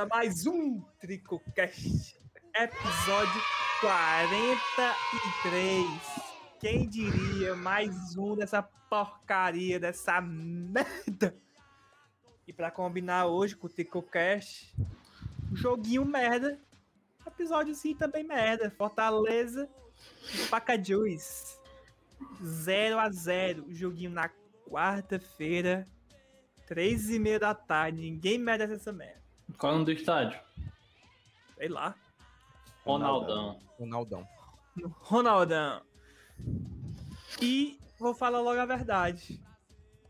Para mais um Tricocast, episódio 43. Quem diria mais um dessa porcaria, dessa merda? E para combinar hoje com o Tricocast, um joguinho merda, episódiozinho também merda. Fortaleza e Pacajus. 0 a 0 joguinho na quarta-feira, três e meia da tarde. Ninguém merece essa merda. Qual é o nome do estádio? Sei lá. Ronaldão. Ronaldão. Ronaldão. E vou falar logo a verdade.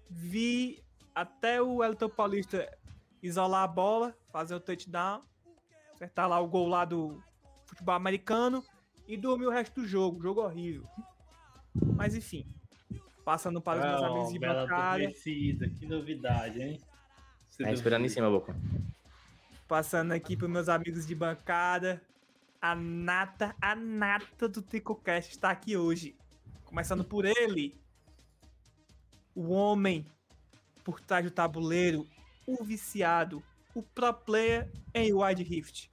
Vi até o Elton Paulista isolar a bola, fazer o touchdown, acertar lá o gol lá do futebol americano e dormir o resto do jogo. Jogo horrível. Mas enfim. Passando para os meus amigos de bancada. que novidade, hein? Você É, esperando em cima, Boca. Passando aqui para meus amigos de bancada. A nata, a nata do Tricocast está aqui hoje. Começando por ele. O homem por trás do tabuleiro. O viciado. O pro player em Wide Rift.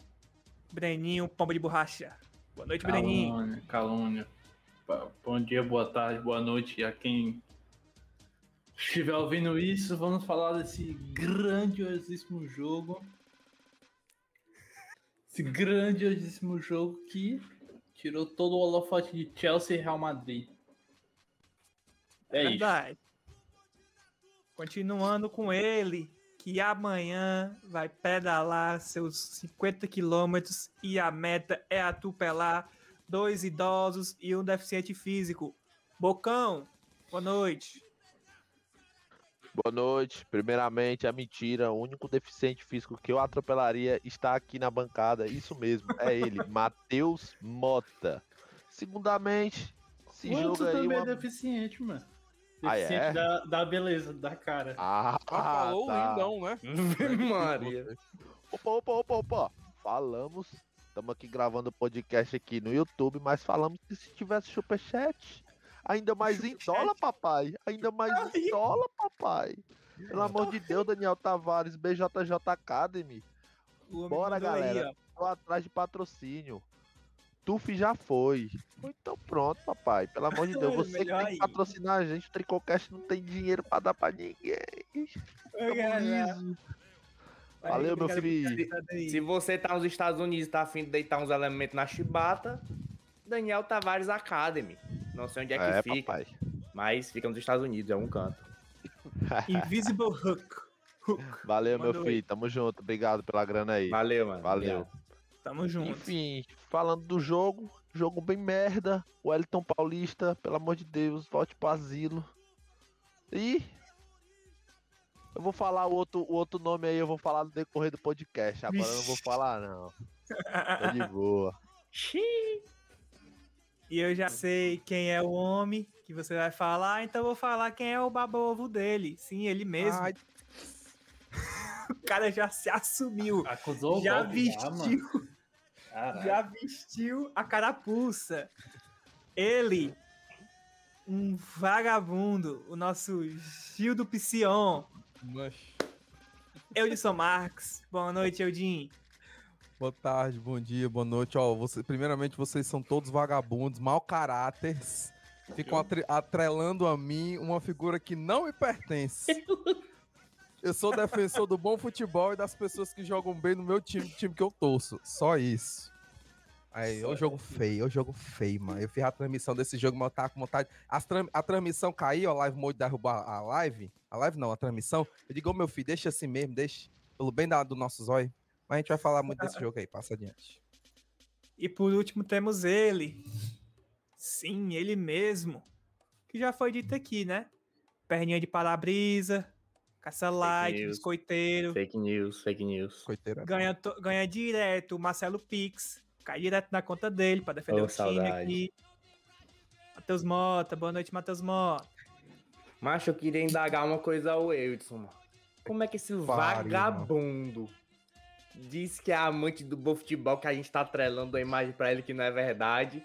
Breninho, pomba de borracha. Boa noite, Breninho. Calúnia, calúnia. Ba- Bom dia, boa tarde, boa noite a quem estiver ouvindo isso. Vamos falar desse grandiosíssimo jogo. Esse grandiosíssimo jogo que tirou todo o holofote de Chelsea e Real Madrid. É isso. Verdade. Continuando com ele, que amanhã vai pedalar seus 50 quilômetros e a meta é atropelar dois idosos e um deficiente físico. Bocão, boa noite. Boa noite. Primeiramente, a mentira. O único deficiente físico que eu atropelaria está aqui na bancada. Isso mesmo, é ele, Matheus Mota. Segundamente, Mas jogo tu aí. também Uma... é deficiente, mano. Ah, Deficiente é? da, da beleza, da cara. Ah, Ah, falou tá. lindão, né? Maria. Opa, opa, opa, opa. Falamos. Estamos aqui gravando o podcast aqui no YouTube, mas falamos que se tivesse superchat. Ainda mais em dólar, papai. Ainda mais em dólar, papai. Pelo amor de Deus, Daniel Tavares, BJJ Academy. Bora, galera. Tô atrás de patrocínio. Tuf já foi. Então pronto, papai. Pelo amor de Deus, você que tem que patrocinar a gente, o Tricocast não tem dinheiro pra dar pra ninguém. Oi. Valeu, meu filho. Se você tá nos Estados Unidos e tá afim de deitar uns elementos na chibata, Daniel Tavares Academy. Não sei onde é que É, fica, papai. mas fica nos Estados Unidos, é um canto. Invisible Hook. Hook. Valeu, meu Mandou aí. filho. Tamo junto. Obrigado pela grana aí. Valeu, mano. Valeu. Obrigado. Tamo junto. Enfim, falando do jogo, jogo bem merda. O Wellington Paulista, pelo amor de Deus, volte pro asilo. E eu vou falar o outro, o outro nome aí, eu vou falar no decorrer do podcast. Agora eu não vou falar, não. Tô de boa. E eu já sei quem é o homem que você vai falar, então eu vou falar quem é o baba-ovo dele. Sim, ele mesmo. Ai, O cara já se assumiu. Acusou o já já, mano. vestiu, Caralho. já vestiu a carapuça. Ele, um vagabundo, o nosso Gil do Psion. mas... Eudson Marques. Boa noite, Eudin. Boa tarde, bom dia, boa noite. Ó, você, primeiramente, vocês são todos vagabundos, mau caráteres. Ficam atre- atrelando a mim uma figura que não me pertence. Eu sou defensor do bom futebol e das pessoas que jogam bem no meu time, time que eu torço. Só isso. Aí, ô jogo feio, ô jogo feio, mano. Eu fiz a transmissão desse jogo, mas eu tava com vontade. As a transmissão caiu, a live mode derrubou a live. A live não, a transmissão. Eu digo, ô meu filho, deixa assim mesmo, deixa. Pelo bem da, do nosso zóio. Mas a gente vai falar muito desse jogo aí, passa adiante. E por último temos ele. Sim, ele mesmo. Que já foi dito aqui, né? Perninha de para-brisa, caça light, news. biscoiteiro. Fake news, fake news. Coiteira. Ganha, to- ganha direto o Marcelo Pix. Cai direto na conta dele pra defender Ô, o time saudade. aqui. Matheus Mota, boa noite, Matheus Mota. Macho, eu queria indagar uma coisa ao Eudson, mano. Como é que esse Pariu, vagabundo diz que é amante do bom futebol, que a gente tá atrelando a imagem pra ele que não é verdade?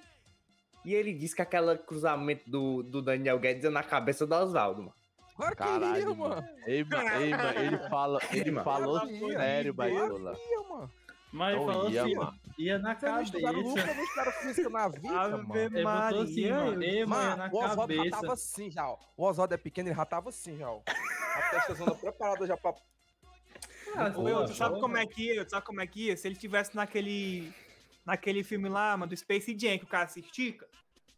E ele diz que aquele cruzamento do, do Daniel Guedes é na cabeça do Oswaldo, mano. Claro que Caralho, ia, mano. mano. Ei, mano, ei, mano, ele, fala, ele mano. falou sério. Baitola. Mas ele falou ia, assim, mano. ia na cabeça. nunca, não estudaram física na vida, Ave mano. Ele botou assim, mano. Ei, mano, Mano, na o Oswaldo já tava assim já, ó. O Oswaldo é pequeno, ele já tava assim já, ó. A testa zona preparada já pra. Ah, Ô, porra, tu sabe como é que ia? Tu sabe como é que ia? Se ele tivesse naquele. Naquele filme lá, mano, do Space Jam, que o cara se estica.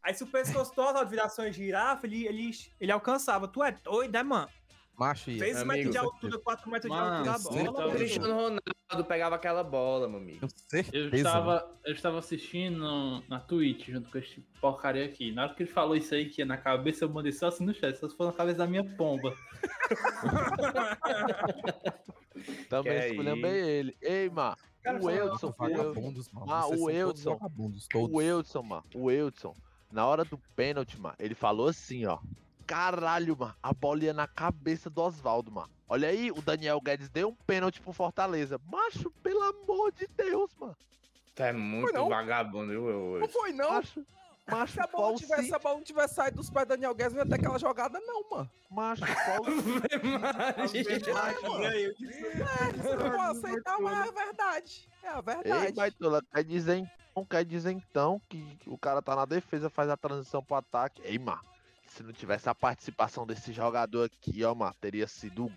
Aí se o pescoço Oswaldo virasse uma girafa, ele, ele, ele alcançava. Tu é doido, é, mano? Macho ia. 6 amigo, metros de altura, 4 metros de altura a sim, bola. O. Cristiano Ronaldo pegava aquela bola, meu amigo. Eu estava, eu estava assistindo na Twitch junto com esse porcaria aqui. Na hora que ele falou isso aí, que ia na cabeça, eu mandei só assim no chat. Só se for na cabeça da minha pomba. Também escolhemos ele. Ei, mano, Cara, o Eudson, Vagabundos, mano. Ah, o Eudson. O Eudson, mano, o Eudson, na hora do pênalti, mano, ele falou assim, ó. Caralho, mano, a bola ia na cabeça do Oswaldo, mano. Olha aí, o Daniel Guedes deu um pênalti pro Fortaleza. Macho, pelo amor de Deus, mano. Tu é muito não? vagabundo, viu, eu, Não foi, não. Macho, macho, Se a bola, tivesse, se a bola não tivesse saído dos pés do Daniel Guedes, não ia ter aquela jogada, não, mano. macho, qual Você não pode aceitar, mas é verdade. É a Ei, verdade. Baitola, quer dizer, então, quer dizer então que o cara tá na defesa, faz a transição pro ataque. Ei, mano, se não tivesse a participação desse jogador aqui, ó, mano, teria sido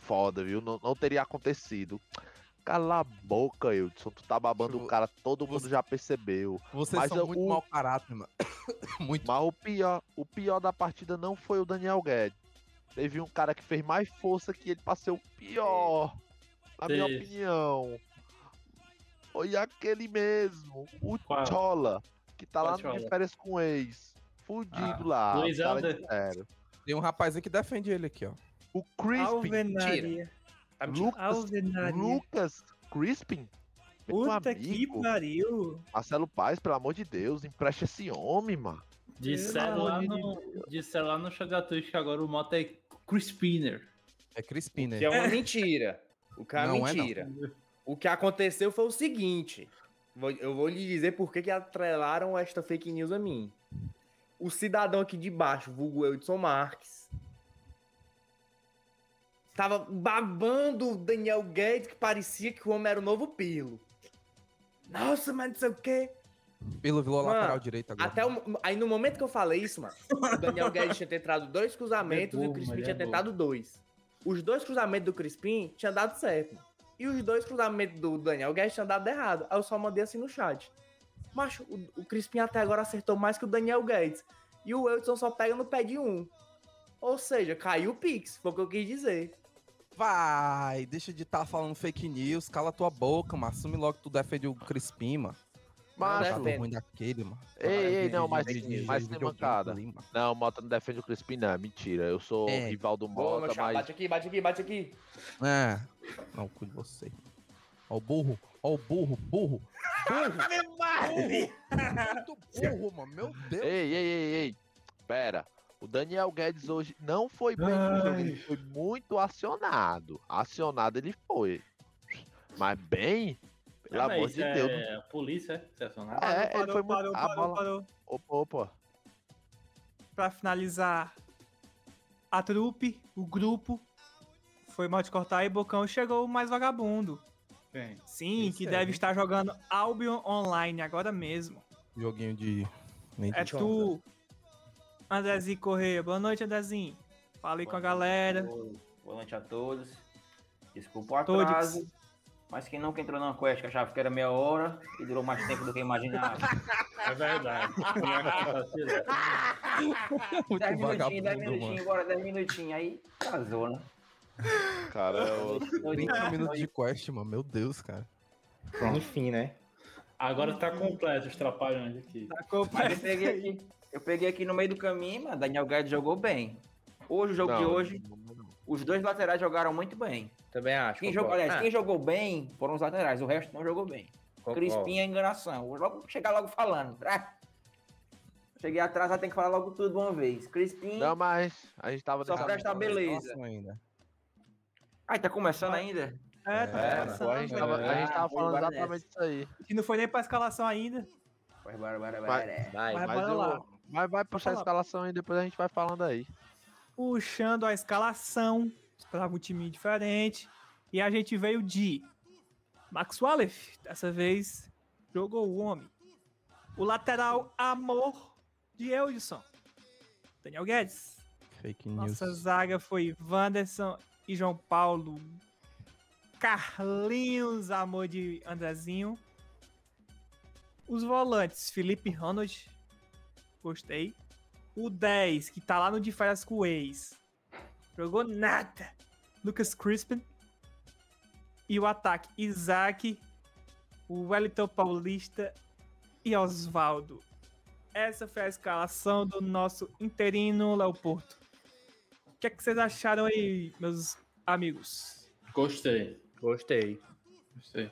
foda, viu? Não, não teria acontecido. Cala a boca, Hildson. Tu tá babando Vo- o cara, todo mundo você- já percebeu. Vocês mas são eu- muito o- mau caráter, mano. muito. Mas o pior, o pior da partida não foi o Daniel Guedes. Teve um cara que fez mais força que ele pra ser o pior. Na minha Teve. opinião. Foi aquele mesmo. O Qual? Chola. Que tá Qual lá no de férias com o ex. Fudido Ah, lá. Luiz cara de sério. Tem um rapazinho que defende ele aqui, ó. O Crispin. Alvenaria. Tá. Lucas, Alvenaria. Lucas Crispin. Meu Puta que amigo. pariu. Marcelo Paz, pelo amor de Deus, empresta esse homem, mano. Disseram lá, de no, disseram lá no chat da Twitch que agora o moto é Crispiner. É Crispim, né? Que é uma mentira. O que é uma Não é, não. mentira. O que aconteceu foi o seguinte. Eu vou lhe dizer por que que atrelaram esta fake news a mim. O cidadão aqui de baixo, vulgo Edson Marques, estava babando o Daniel Guedes, que parecia que o homem era o novo Pirlo. Nossa, mas não sei o quê. Pelo vilão Mano, lateral direito agora. Até o- aí no momento que eu falei isso, mano, o Daniel Guedes tinha tentado dois cruzamentos é e o burro, Crispim tinha é tentado dois. Os dois cruzamentos do Crispim tinham dado certo. mano. E os dois cruzamentos do Daniel Guedes tinham dado errado. Aí eu só mandei assim no chat. Macho, o, o Crispim até agora acertou mais que o Daniel Guedes. E o Wilson só pega no pé de um. Ou seja, caiu o Pix, foi o que eu quis dizer. Vai, deixa de estar falando fake news, cala tua boca, mano. Assume logo que tu defende o Crispim, mano. Macho, Jogador defendo. ruim daquele, mano. Ei, ei, De- não, mas- mas tem mancada. ali. Não, o Mota não defende o Crispim, não. é Mentira. Eu sou É. rival do Ô, Mota, chapa, mas. bate aqui, bate aqui, bate aqui. É. Não, cu de você. Ó o burro, ó o burro, burro. Burro! Muito burro, mano. Meu Deus. Ei, ei, ei, ei. Pera. O Daniel Guedes hoje não foi bem no jogo, ele foi muito acionado. Acionado ele foi. Mas bem, pelo Ah, amor de é Deus. a polícia, é? Estacionado? É, ele parou, foi muito. parou, a parou, bola- parou. Opa, opa. Pra finalizar, a trupe, o grupo, foi mal de cortar e Bocão chegou o mais vagabundo. Sim, Esse que é, deve estar jogando Albion Online agora mesmo. Joguinho de. Nem É tu, Andrezinho Correia. Boa noite, Andrezinho. Fala aí com a galera. Boa noite a todos. Desculpa o Todos. atraso. Mas quem nunca entrou numa quest que achava que era meia hora e durou mais tempo do que imaginava. É verdade. Muito 10 minutinhos, 10 vagabundo, minutinhos, bora 10 minutinhos. Aí casou, né? Cara, eu... 30 minutos de quest, mano. Meu Deus, cara. Enfim, né? Agora tá completo os trapalhões aqui. Tá Mas eu completo peguei aqui, eu peguei aqui no meio do caminho, mas Daniel Guedes jogou bem. Hoje, o jogo de Não, hoje, os dois laterais jogaram muito bem. Também acho. Quem jogou, aliás, Ah, quem jogou bem foram os laterais, o resto não jogou bem. concordo. Crispim é enganação. Vou logo chegar logo falando. Ah, Cheguei atrasado, tem que falar logo tudo de uma vez. Crispim. Não, mas a gente tava Só presta beleza. Ainda. Ai, tá começando ainda? É, tá É, começando, a gente tava, a gente tava falando exatamente isso aí. Que não foi nem pra escalação ainda. Bora, bora, bora, Vai. Vai. Mas Mas, bora eu- lá. mas vai puxar a escalação aí, depois a gente vai falando aí. Puxando a escalação. Esperava um time diferente. E a gente veio de Max Wallace. Dessa vez jogou o homem. O lateral Amor de Eudson. Daniel Guedes. Fake news. Nossa zaga foi Wanderson e João Paulo. Carlinhos, amor de Andrezinho. Os volantes, Felipe Ronald. Gostei. O 10, que tá lá no de férias com o ex. Jogou nada. Lucas Crispin. E o ataque, Isaac. O Wellington Paulista e Osvaldo. Essa foi a escalação do nosso interino Léo Porto. O que, é que vocês acharam aí, meus amigos? Gostei. Gostei. Gostei.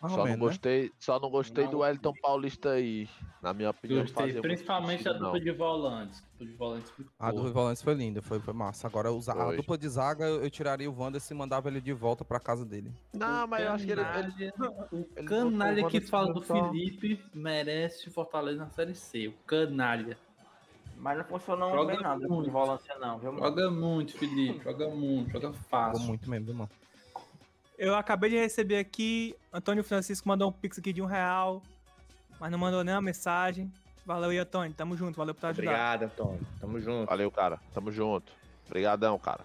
Só não menos, né? gostei, só não gostei Não. do Wellington Paulista aí. Na minha opinião, Gostei. Principalmente a sentido, dupla não. de volantes. A dupla de volantes foi A boa. do Volantes foi linda, foi, foi massa. Agora os- a dupla de zaga eu tiraria o Wanderson e mandava ele de volta pra casa dele. Não, mas eu acho que ele. ele- o ele canalha o que fala do só- Felipe merece o Fortaleza na Série C. O canalha. Mas não funcionou Joga bem nada muito. de volância, não, viu? mano? Joga muito, Felipe. Joga muito. Joga fácil. muito mesmo, mano. Eu acabei de receber aqui, Antônio Francisco mandou um pix aqui de um real, mas não mandou nenhuma mensagem. Valeu aí, Antônio. Tamo junto, valeu por ajudar. Obrigado, Antônio. Tamo junto. Valeu, cara. Tamo junto. Obrigadão, cara.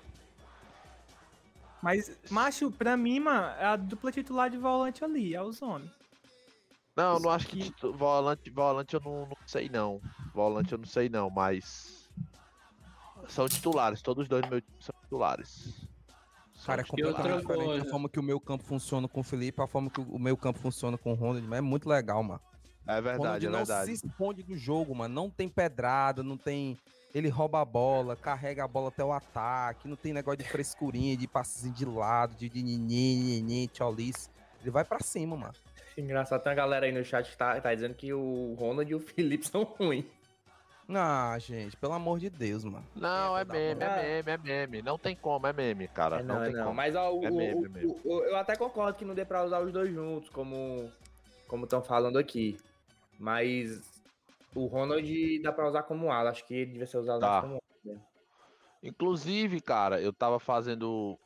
Mas, macho, pra mim, mano, é a dupla titular de volante ali, é os homens. Não, eu não acho que volante, volante eu não, não sei não. Volante eu não sei não, mas são titulares, todos os dois do meu time são titulares. São Cara, é completamente diferente a forma que o meu campo funciona com o Felipe, a forma que o meu campo funciona com o Ronald, mas é muito legal, mano. É O Ronald verdade, é não verdade. se esconde do jogo, mano. Não tem pedrada, não tem. Ele rouba a bola, carrega a bola até o ataque, não tem negócio de frescurinha, de passezinho de lado, de ninhê, tcholice. Ele vai pra cima, mano. Engraçado, tem uma galera aí no chat que tá, tá dizendo que o Ronald e o Felipe são ruins. Ah, gente, pelo amor de Deus, mano. Não, é da meme, é meme, é meme. Não tem como, é meme, cara. É, não, não, é tem não. como. Mas ó, o, É mesmo, o- é o- o- eu até concordo que não dê pra usar os dois juntos, como como estão falando aqui. Mas o Ronald dá pra usar como ala. Acho que ele devia ser usado Tá. como ala. Inclusive, cara, eu tava fazendo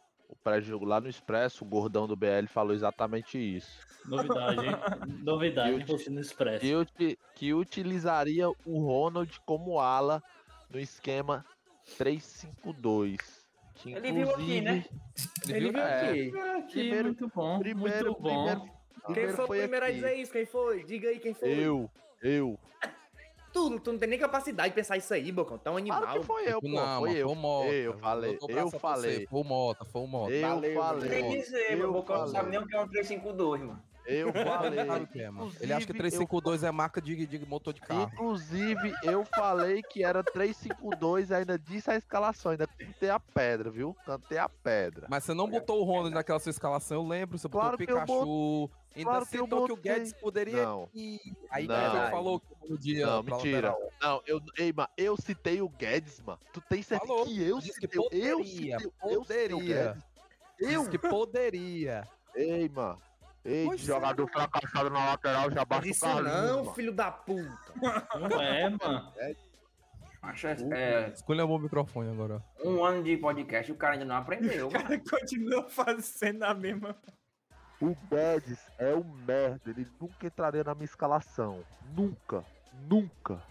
pré-jogo lá no Expresso, o gordão do BL falou exatamente isso. Novidade, hein? Novidade, Eu- você no Expresso. Que, que utilizaria o Ronald como ala no esquema 3-5-2. Que Ele viu aqui, né? Ele viu É. aqui. Aqui, Primeiro- muito bom. Primeiro, muito bom. primeiro, Quem primeiro foi o foi primeiro a aqui. dizer isso? Quem foi? Diga aí quem foi. Eu, eu. Tu, tu não tem nem capacidade de pensar isso aí, Bocão. Tão animal. Claro que foi eu, pô. não, foi eu. foi o Mota. Eu falei, eu falei. você, Foi o Mota, foi o Mota. Eu Valeu, falei. Tem que dizer, meu eu bocão não sabe nem o que é um 352, mano. Eu o falei. que mano? Ele acha que Inclusive, 352 é marca de, de motor de carro. Inclusive, eu falei que era 3-5-2, ainda disse a escalação, ainda cantei a pedra, viu? Cantei a pedra. Mas você não botou o Ronald naquela sua escalação, eu lembro. Você Claro botou que o eu Pikachu. Ainda claro que eu citou que, o botei. Guedes poderia Não. ir. Aí Não. falou que no dia. Não, mentira. lateral. Não, eu, ei, mano, eu citei o Guedes, mano. Tu tem certeza Falou, que eu disse que citei, eu poderia, citei, eu citei o poderia. Guedes? Eu? Disse que poderia. Ei, mano. Ei, Pois é, jogador fracassado na lateral, já baixa o Isso Carlinhos, não, mano. filho da puta. Não é, mano. Acho é, Escolha o microfone agora. um ano de podcast e o cara ainda não aprendeu, mano. Ele continua fazendo a mesma. O Guedes é um merda, ele nunca entraria na minha escalação. Nunca, nunca,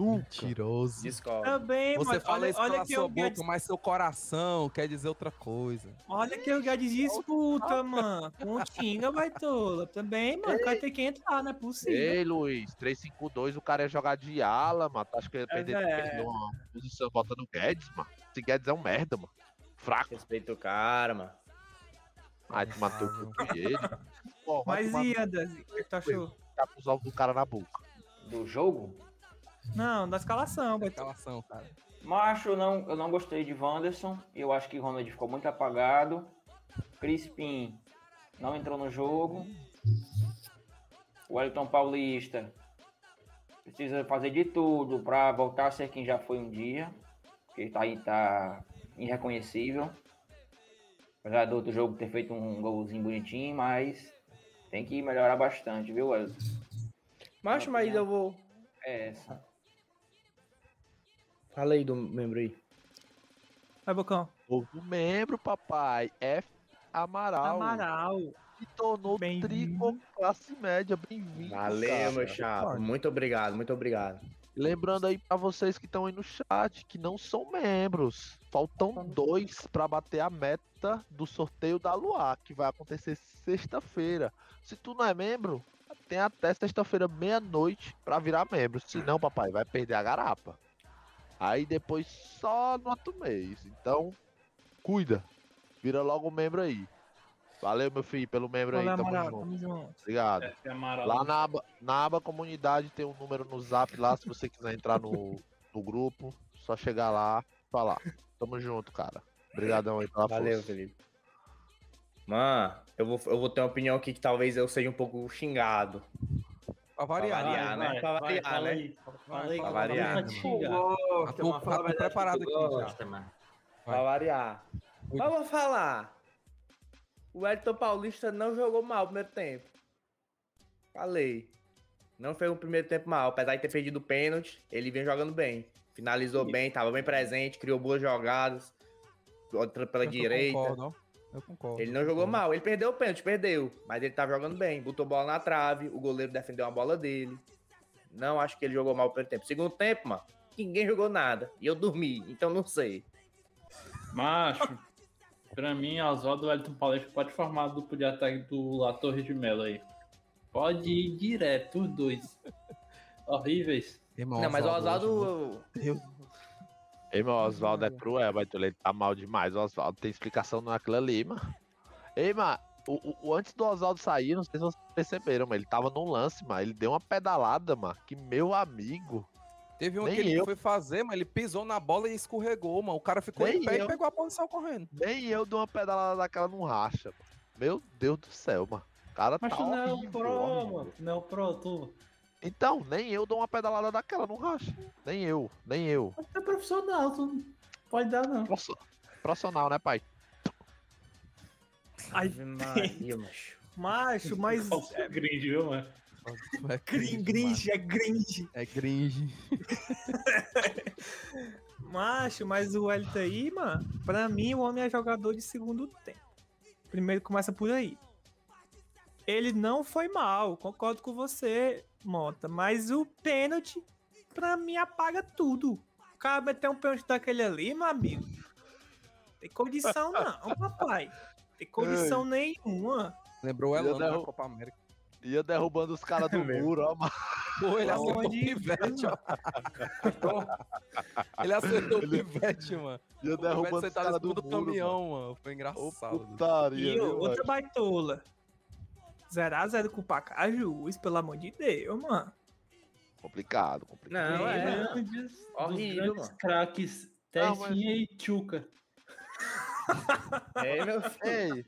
Nunca. Mentiroso. Discordo. Também, Você mas fala olha, isso olha pela que sua o boca, Guedes, mas seu coração quer dizer outra coisa. olha que o Guedes disputa, mano. Com o Tinga, vai tola. Também, mano, vai ter que entrar, não é possível. Ei, Luiz, 352, o cara ia jogar de ala, mano. Tu acha que ele ia perder, é. perder uma posição botando o Guedes, mano? Esse Guedes é um merda, mano. Fraco. Respeita o cara, mano. Ai, tu matou o cu ele. Vai Mas e no Andas, o que tu achou? tá com os ovos do cara na boca. Do jogo? Não, da escalação, vai tola. Escalação, cara. Macho, eu não, eu não gostei de Wanderson. Eu acho que Ronald ficou muito apagado. Crispim não entrou no jogo. O Wellington Paulista precisa fazer de tudo para voltar a ser quem já foi um dia. Porque ele tá aí, tá irreconhecível. Apesar do outro jogo ter feito um golzinho bonitinho, mas tem que melhorar bastante, viu, Wellington? Macho, mas eu vou. É essa. Fala aí do membro aí. Vai, Bocão. Novo membro, papai. F. Amaral. Amaral. Se tornou trico classe média. Bem-vindo. Valeu, cara. meu chapa. Muito obrigado, muito obrigado. Lembrando aí pra vocês que estão aí no chat que não são membros. Faltam dois pra bater a meta do sorteio da Luar, que vai acontecer sexta-feira. Se tu não é membro, tem até sexta-feira meia-noite pra virar membro. Se não, papai, vai perder a garapa. Aí depois só no outro mês. Então, cuida. Vira logo membro aí. Valeu, meu filho, pelo membro aí. Valeu, Tamo Amaral. junto. Tamo junto. Obrigado. É, é. Lá na aba, na aba comunidade tem um número no zap lá, se você quiser entrar no, no grupo, só chegar lá e falar. Tamo junto, cara. Obrigadão aí pela Valeu, força. Felipe. Mano, eu vou, eu vou ter uma opinião aqui que talvez eu seja um pouco xingado. Pra variar. Pra variar, né? né? Pra variar, né? aí. Fala aí, Pra que variar. tu preparado aqui já. mano. Pra variar. Vou falar. O Elton Paulista não jogou mal no primeiro tempo. Falei. Não fez um primeiro tempo mal. Apesar de ter perdido o pênalti, ele vem jogando bem. Finalizou bem, tava bem presente, criou boas jogadas. Outra pela Eu direita. concordo. Eu concordo. Ele não jogou mal. Ele perdeu o pênalti, perdeu. Mas ele tava jogando bem. Botou bola na trave. O goleiro defendeu a bola dele. Não acho que ele jogou mal no primeiro tempo. Segundo tempo, mano, ninguém jogou nada. E eu dormi, então não sei. Macho, pra mim, Oswaldo Wellington Paulista pode formar a dupla de ataque do La Torre de Melo aí. Pode ir direto, os dois. Horríveis. Irmão, não, mas o Oswaldo. Ei, meu Oswaldo é cruel, mas ele tá mal demais. O Oswaldo tem explicação naquilo ali, mano. Ei, mano, o, o- antes do Oswaldo sair, não sei se vocês perceberam, mas ele tava num lance, mano. Ele deu uma pedalada, mano. Que meu amigo. Teve um Nem que ele eu. foi fazer, mas ele pisou na bola e escorregou, mano. O cara ficou Nem em pé eu. e pegou a saiu correndo. Nem eu dou uma pedalada daquela não racha, mano. Meu Deus do céu, mano. O cara Mas tá tu não é o pro, mano. Não é o pro, tu. Então, nem eu dou uma pedalada daquela não racha. Nem eu, nem eu. Mas tu é profissional, tu não pode dar, não. Profi- Profissional, né, pai? Ai, Maria, macho. macho, mas. Falso gringe, viu, mano? É cringe, Gringe, é gringe. É cringe. Macho, mas o Wellington aí, mano, pra mim o homem é jogador de segundo tempo. Primeiro começa por aí. Ele não foi mal, concordo com você, Mota, mas o pênalti, pra mim, apaga tudo. O cara meter um pênalti daquele ali, meu amigo. Tem condição não, papai. Tem condição nenhuma. Lembrou Elano da derru- Copa América. Ia derrubando os caras do Meu. muro, ó, mano. Pô, ele acertou o de pivete, ó. Ele acertou o pivete, mano. Ia O pivete derrubando os caras do do muro, caminhão, mano. Foi Ô, engraçado. putaria, E viu, outra mano? baitola. 0x0 com o Pacajus, pelo amor de Deus, mano. Complicado, complicado. Não, é. Grandes, Horrível, dos grandes mano. craques Não, mas- Testinha e Tchuca. É, meu filho. Ei,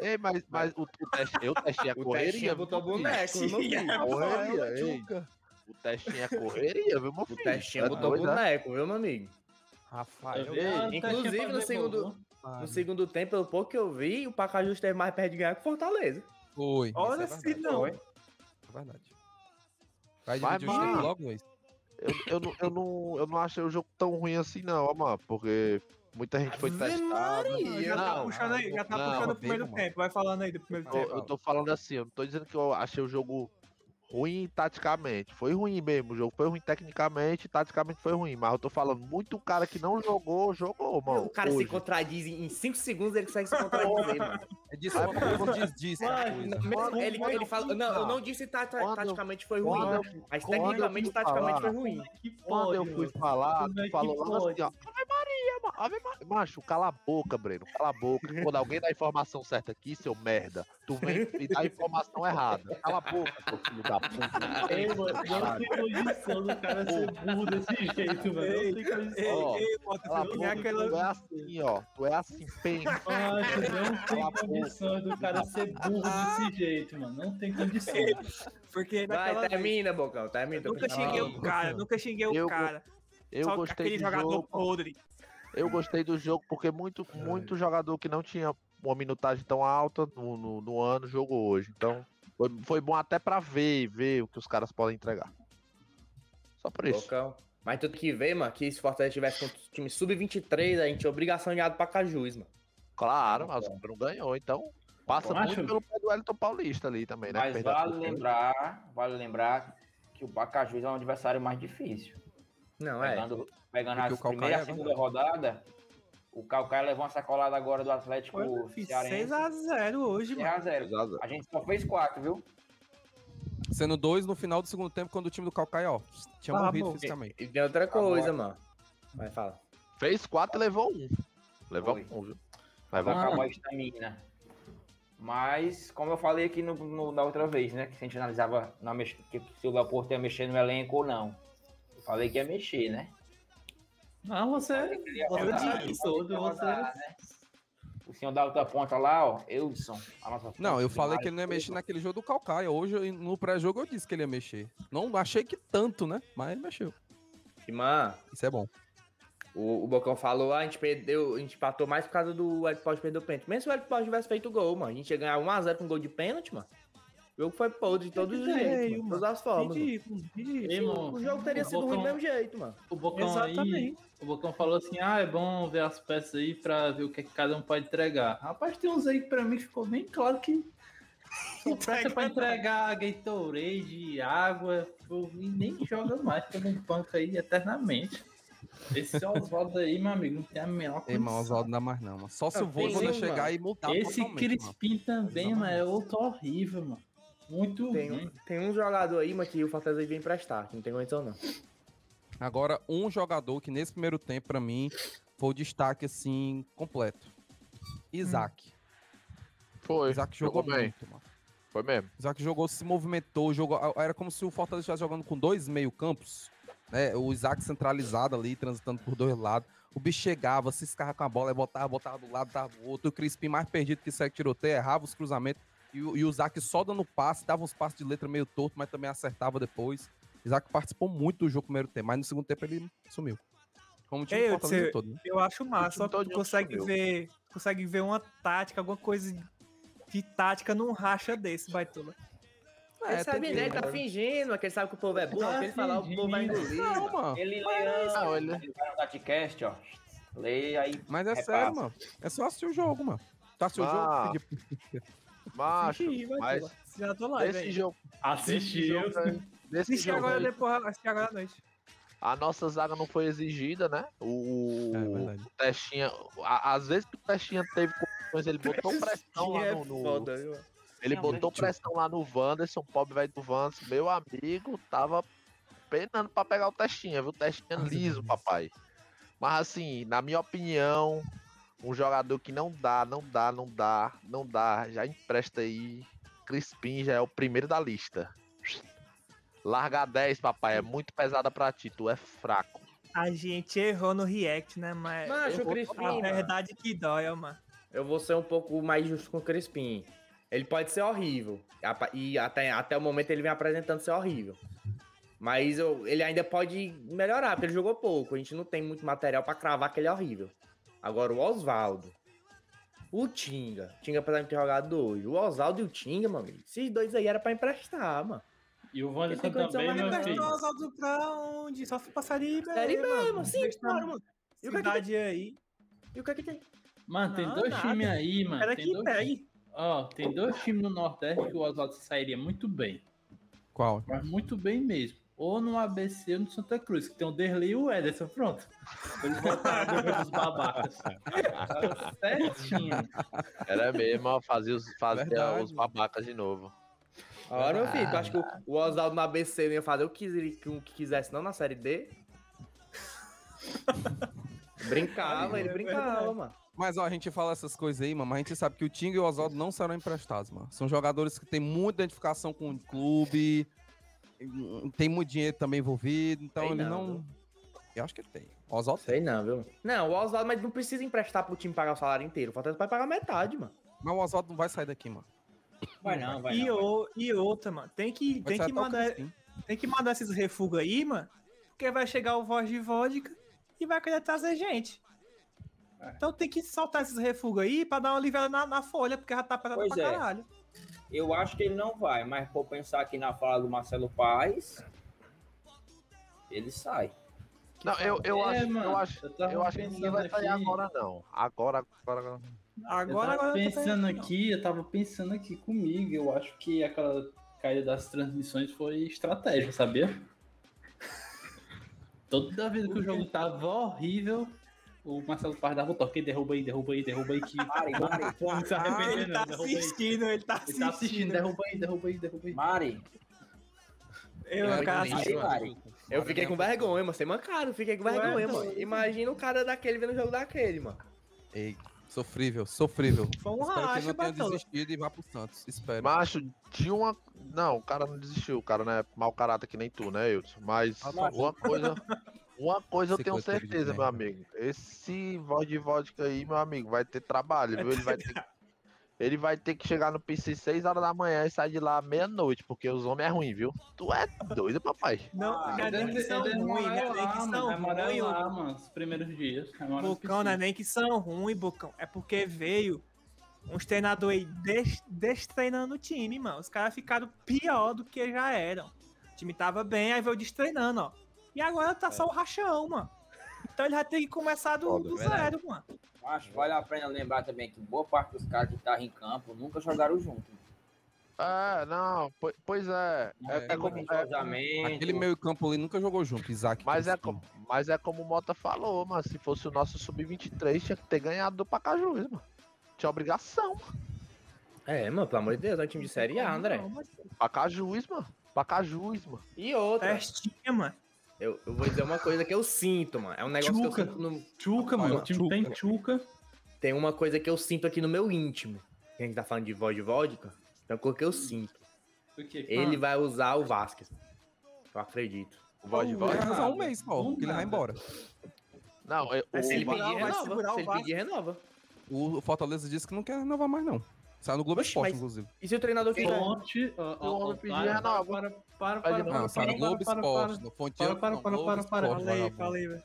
ei, mas, mas o, o teste, eu testei a O correria. testinho botou viu, filho? boneco. Correria, ei. O testinho é correria, viu, meu O filho? testinho É botou doido, né? boneco, viu, meu amigo? Rafael. Ei, Ah, inclusive, Testinha no segundo-. No segundo tempo, pelo pouco que eu vi, o Pacajus esteve mais perto de ganhar que o Fortaleza. Foi. Olha é se não. É verdade. Vai dividir o mano, título logo, Luiz. Eu, eu, não, eu, não, eu não achei o jogo tão ruim assim, não, ó, mano. Porque muita gente foi Ave testada. Maria. Já tá Não, puxando aí, já tá não, puxando o primeiro mano. tempo. Vai falando aí do primeiro Eu, tempo. eu tô falando assim, eu não tô dizendo que eu achei o jogo ruim taticamente. Foi ruim mesmo. O jogo foi ruim tecnicamente, taticamente foi ruim. Mas eu tô falando, muito cara que não jogou, jogou, mano. O cara se hoje. contradiz em 5 segundos, ele consegue se contradizer, mano. É disso que diz, diz, Mano, ele, ele fala. Não, eu não disse ta- Quando- taticamente foi ruim, quando eu- mas eu tecnicamente, taticamente falar- foi ruim. Quando eu fui falar, Como é tu falou assim, ó. Ave Maria, mano. Ave Maria. Macho, cala a boca, Breno. Cala a boca. Quando alguém dá a informação certa aqui, seu merda, tu vem e dá a informação errada. Cala a boca, seu filho da puta. Ei, mano, não tem condição do cara ser burro desse jeito, mano. Não tem condição. Ó, Ei, bota aquela- tu é assim, ó. Tu é assim, pensa. Macho, não tem condição do cara ser burro desse jeito, mano. Não tem condição. Porque Vai, naquela vez, termina, Bocão, termina. nunca xinguei o cara, nunca xinguei o cara. Eu Só gostei aquele do jogador jogo. podre. Eu gostei do jogo porque muito, muito jogador que não tinha uma minutagem tão alta no, no, no ano jogou hoje. Então, foi, foi bom até pra ver, ver o que os caras podem entregar. Só por isso. Bocão. Mas tu tem que ver, mano, que se o Fortaleza tivesse com o time sub-23, a gente tinha obrigação de ir pra Cajus, mano. Claro, mas o Cobra não ganhou, então passa muito pelo pé do Wellington Paulista ali também, né? Mas vale lembrar, vale lembrar que o Pacajus é um adversário mais difícil. Não, é. Pegando, pegando Porque a o Calcaia primeira e a é segunda rodada, o Calcaia levou uma sacolada agora do Atlético Cearense. 6x0 hoje, mano. 6x0. A gente só fez 4, viu? Sendo dois no final do segundo tempo, quando o time do Calcaia, ó, tinha Ah, morrido bom. fisicamente. E tem outra coisa, Agora. mano. Vai, fala. Fez quatro e levou um. Levou Foi. um, viu? Vai Levou um. acabar a estamina. Mas, como eu falei aqui no, no- da outra vez, né? Que a gente analisava na se o Laporte ia mexer no elenco ou não. Eu falei que ia mexer, né? Ah, você. Ia Você rodar, disse você. né? O senhor da outra ponta lá, ó, Eudson. a nossa Não, eu de falei que ele não ia mexer naquele jogo do Calcaia. Hoje, no pré-jogo, eu disse que ele ia mexer. Não achei que tanto, né? Mas ele mexeu. Mano, Isso é bom. o, o Bocão falou, ah, a gente perdeu, a gente empatou mais por causa do Wellington Pode perder o pênalti. Mesmo se o Wellington Pode tivesse feito gol, mano, a gente ia ganhar 1x0 com gol de pênalti, mano. O jogo foi podre de todos os jeitos, mano. todas as formas. Ridículo, ridículo. O jogo teria o sido ruim do mesmo jeito, mano. O Bocão aí, Exatamente. O Bocão falou assim, ah, é bom ver as peças aí pra ver o que, é que cada um pode entregar. Rapaz, tem uns aí que pra mim ficou bem claro que só presta pra entregar Gatorade, água, pô, e nem joga mais pelo banco aí eternamente. Esse Oswaldo aí, meu amigo, não tem a menor mano, condição. Oswaldo não dá mais não, mano. Só se Não, o Voivoda um, chegar mano. e mudar Esse totalmente, mano. Crispim também, mano, é outro horrível, mano. Muito Tem, ruim. um- tem um jogador aí, mas que o Fortaleza devia emprestar, que não tem condição, não. Agora, um jogador que nesse primeiro tempo, pra mim, foi o destaque, assim, completo. Isaac. Foi. Isaac jogou, jogou bem. muito, mano. Foi mesmo. Isaac jogou, se movimentou, jogou. Era como se o Fortaleza estivesse jogando com dois meio-campos. Né? O Isaac centralizado ali, transitando por dois lados. O bicho chegava, se escarra com a bola, botava, botava do lado, dava o outro. O Crispim mais perdido que segue tiroteio, errava os cruzamentos. E, o- e o Isaac só dando passe, dava uns passes de letra meio torto, mas também acertava depois. Isaac participou muito do jogo no primeiro tempo, mas no segundo tempo ele sumiu. Como o time Ei, eu disse- todo, né? Eu acho massa, só que tu consegue sumiu. ver, consegue ver uma tática, alguma coisa de tática num racha desse, Baitola. ele É, sabe, tem né? Ele tá fingindo, mas que ele sabe que o povo é burro, Tá ele falar, o povo vai engolir. Não, mano. Ele lê, ele- ele vai no Datcast, ó. Lê aí. Mas é repassa. sério, mano. É só assistir o jogo, mano. Tá assistiu o Ah, jogo? Felipe? Macho, mas Baitola. Já tô lá, desse velho. jogo, Assistiu. jogo aí, desse agora depois, agora à noite. a nossa zaga não foi exigida, né? O, É o Testinha, a- às vezes que o Testinha teve condições, ele botou pressão lá é no, no- foda, ele Não, botou mas- pressão lá no Wanderson, pobre velho do Wanderson, meu amigo, tava penando pra pegar o Testinha, viu? O Testinha liso, papai. Mas assim, na minha opinião, um jogador que não dá, não dá, não dá, não dá, já empresta aí. Crispim já é o primeiro da lista. Larga 10, papai, é muito pesada pra ti, tu é fraco. A gente errou no react, né? Mas Macho, a Crispim, mano. verdade que dói, ó, mano. Eu vou ser um pouco mais justo com o Crispim. Ele pode ser horrível. E até, até o momento ele vem apresentando ser horrível. Mas eu- ele ainda pode melhorar, porque ele jogou pouco. A gente não tem muito material pra cravar que ele é horrível. Agora, o Oswaldo. O Tinga. O Tinga, apesar de ter jogado hoje. O Oswaldo e o Tinga, meu amigo. Esses dois aí era pra emprestar, mano. E o Wanderson também, mas meu filho. Oswaldo pra onde? Só fui pra Série B, mano. Sim, claro, mano. E o que é que aí. E o que é que tem? Mano, tem Não, dois nada. times aí, mano. Era tem que dois. Ó, tem dois times no Nordeste que o Oswaldo se sairia muito bem. Qual? Mas muito bem mesmo. Ou no ABC ou no Santa Cruz, que tem o Derlei e o Ederson, pronto. Eles voltaram depois dos babacas. Certinho. Era mesmo, ó, fazia os, Verdade. os babacas de novo. Agora, meu filho, tu acha que o- o Oswaldo no ABC não ia fazer o que, o que quisesse não na série D? brincava, ele É brincava, verdade. mano. Mas ó, a gente fala essas coisas aí, mano, mas a gente sabe que o Tinga e o Oswaldo não serão emprestados, mano. São jogadores que têm muita identificação com o clube, tem muito dinheiro também envolvido, então Tem ele não, não. Eu acho que ele tem. O Oswaldo tem. Sei não, viu? Não, o Oswaldo, mas não precisa emprestar pro time pagar o salário inteiro. Fortaleza vai pagar metade, mano. Mas o Oswaldo não vai sair daqui, mano. Vai não, vai E, não. o, e outra, mano, tem que, Vai tem que, mandar, tem que mandar esses refugos aí, mano, porque vai chegar o voz de vodka e vai querer trazer gente. É. Então tem que soltar esses refugos aí pra dar uma aliviada na, na folha, porque já tá pesado Pois pra é. caralho. Eu acho que ele não vai, mas por pensar aqui na fala do Marcelo Paes, ele sai. Não, eu, eu, É, acho, mano, eu acho, eu acho que ninguém vai sair agora, não. Agora, agora. Eu tava agora pensando tá- aqui, eu tava pensando aqui comigo, eu acho que aquela caída das transmissões foi estratégia, sabia? Toda vez que o jogo tava horrível, o Marcelo Paz dava o toque, derruba aí, derruba aí, derruba aí, que Mari, Mari, Pô, não se arrepender Ele tá assistindo, ele tá Ele tá assistindo, assistindo. derruba aí, derruba aí, derruba aí. Mari, Eu, É, cara, aí. Mari. Eu fiquei com vergonha, mano. Você mancado, fiquei com vergonha, não. mano. Imagina o cara daquele vendo o jogo daquele, mano. Ei, sofrível, sofrível. Foi um Espero que ele racha, não tenha Bartolo. desistido e vá pro Santos. Espero. Macho, tinha uma. Não, o cara não desistiu. O cara não é mau caráter que nem tu, né, Wilson? Mas Ah, tá. uma coisa. Uma coisa eu tenho que certeza, diz meu merda. amigo. Esse voz de vodka aí, meu amigo, vai ter trabalho, viu? Ele vai ter, ele vai ter que chegar no PC 6 horas da manhã e sair de lá meia-noite, porque os homens é ruim, viu? Tu é doido, papai. Não, Ah, não é nem que são ruins, não é nem que são ruins, amarelar, mano, os primeiros dias. Bocão não é nem que são ruins, Bocão. É porque veio uns treinadores aí des, destreinando o time, mano. Os caras ficaram pior do que já eram. O time tava bem, aí veio destreinando, ó. E agora tá só o rachão, mano. Então ele vai ter que começar do, Foda, do verdade. zero, mano. Acho vale a pena lembrar também que boa parte dos caras que estavam em campo nunca jogaram junto. É, não, po- pois é. É, É, é como, é-. Aquele meio campo ali nunca jogou junto, Isaac. mas, é como, mas é como o Mota falou, mano. Se fosse o nosso Sub-23, tinha que ter ganhado do Pacajus, mano. Tinha obrigação, mano. É, mano, pelo amor de Deus, é um time de Série A, André. Não, mas Pacajus, mano. Pacajus, mano. E outra, Testinha, mano. Eu, eu vou dizer uma coisa que eu sinto, mano. É um negócio Tchuca. que eu sinto no... Tchuca, mano, o time Tchuca. tem Tchuca. Tem uma coisa que eu sinto aqui no meu íntimo. A gente tá falando de voz de vodka. Tem uma coisa que eu sinto. O quê? Ele vai usar o Vasquez. Eu acredito. O voz de Ele voz. vai usar um mês Do que ele vai embora. Não, é, Mas se ele o, pedir, vai renova. Se o ele pedir, renova. O Fortaleza disse que não quer renovar mais, não. Saiu no Globo Oxe, Esporte, mas- inclusive. E se o treinador quiser? Fonte. O ó, pedir para, renova. para, para, para, para, Não, no Globo Esporte. para. No Fonte Para, para, para, Globo para, para. Esporte, Falei, vagabundo. falei, velho.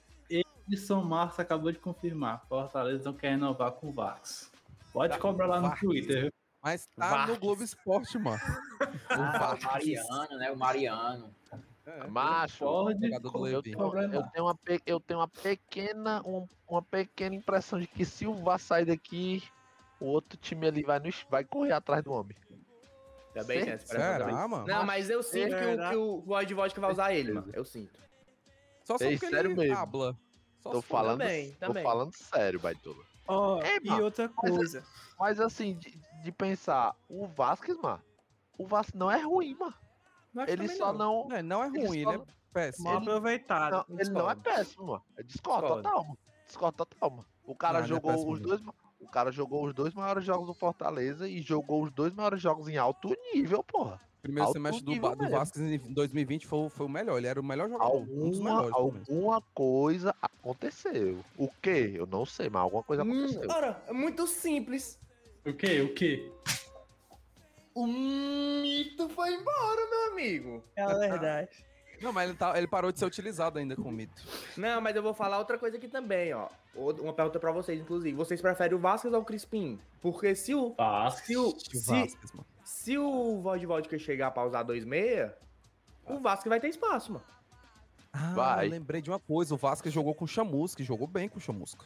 Edson Março acabou de confirmar. Fortaleza não quer renovar com o Vax. Pode cobrar lá no. Twitter. viu? Mas tá Vargas. no Globo Esporte, mano. Ah, o. Mariano, né? O Mariano. É. macho. Do Eu, Levi. eu- tenho uma, eu tenho uma pequena um- uma pequena impressão de que se o Vasco sair daqui, o outro time ali vai, nos, vai correr atrás do homem. Também tem essa Será, também. mano? Não, mas eu sinto que o, que o voz de vodka vai usar ele, mano. Eu sinto. Só só Ei, porque sério ele mesmo. habla. Só Tô falando, também, tô também. falando sério, Baitola. Ó, É, e mano, outra mas é- coisa. Mas assim, de, de pensar, o Vasquez, mano, o Vasco não é ruim, mano. Ele só não. Não, não é Ele ruim, só ele é péssimo. Mal aproveitado. não- ele não é péssimo, mano. É discordo total, mano. Discordo total, mano. O cara Não, é jogou péssimo os dois. O cara jogou os dois maiores jogos do Fortaleza e jogou os dois maiores jogos em alto nível, porra. Primeiro alto semestre do, do em 2020 foi, o- foi o melhor. Ele era o melhor jogador. um Alguma, menos. alguma coisa aconteceu. O quê? Eu não sei, mas alguma coisa Hum, aconteceu. ora, é muito simples. O quê? O quê? O mito foi embora, meu amigo. É a verdade. Não, mas ele, tá, ele parou de ser utilizado ainda com o mito. Não, mas eu vou falar outra coisa aqui também, ó. Uma pergunta pra vocês, inclusive. Vocês preferem o Vasquez ou o Crispim? Porque se o, Vasco. se o, se, Vasquez, mano. se o de Vodka chegar pra usar 2,6, o Vasco vai ter espaço, mano. Ah, Vai. lembrei de uma coisa. O Vasquez jogou com o Chamusca, jogou bem com o Chamusca.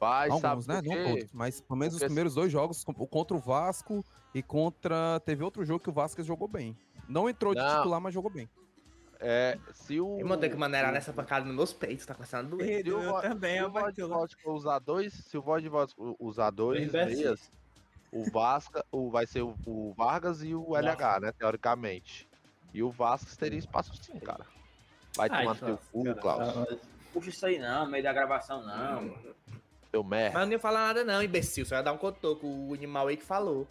Vai, Alguns, sabe né? por Não todos. Mas pelo menos os Porque- primeiros dois jogos, contra o Vasco e contra... Teve outro jogo que o Vasquez jogou bem. Não entrou de Não. titular, mas jogou bem. É, se o. Eu vou ter que maneirar nessa pancada nos meus peitos, tá começando a doer. Eu Vo- também, se é o. Vodka usar dois, se o Voz de Vodka usar dois meias, o Vasca, o, vai ser o, o Vargas e o LH, né, teoricamente. E o Vasco teria espaço sim, cara. Vai Ai, tomar teu nossa, cu, Klaus. Puxa isso aí não, no meio da gravação não. Teu merda. Mas eu não ia falar nada não, imbecil. Só ia dar um cotoco, o animal aí que falou.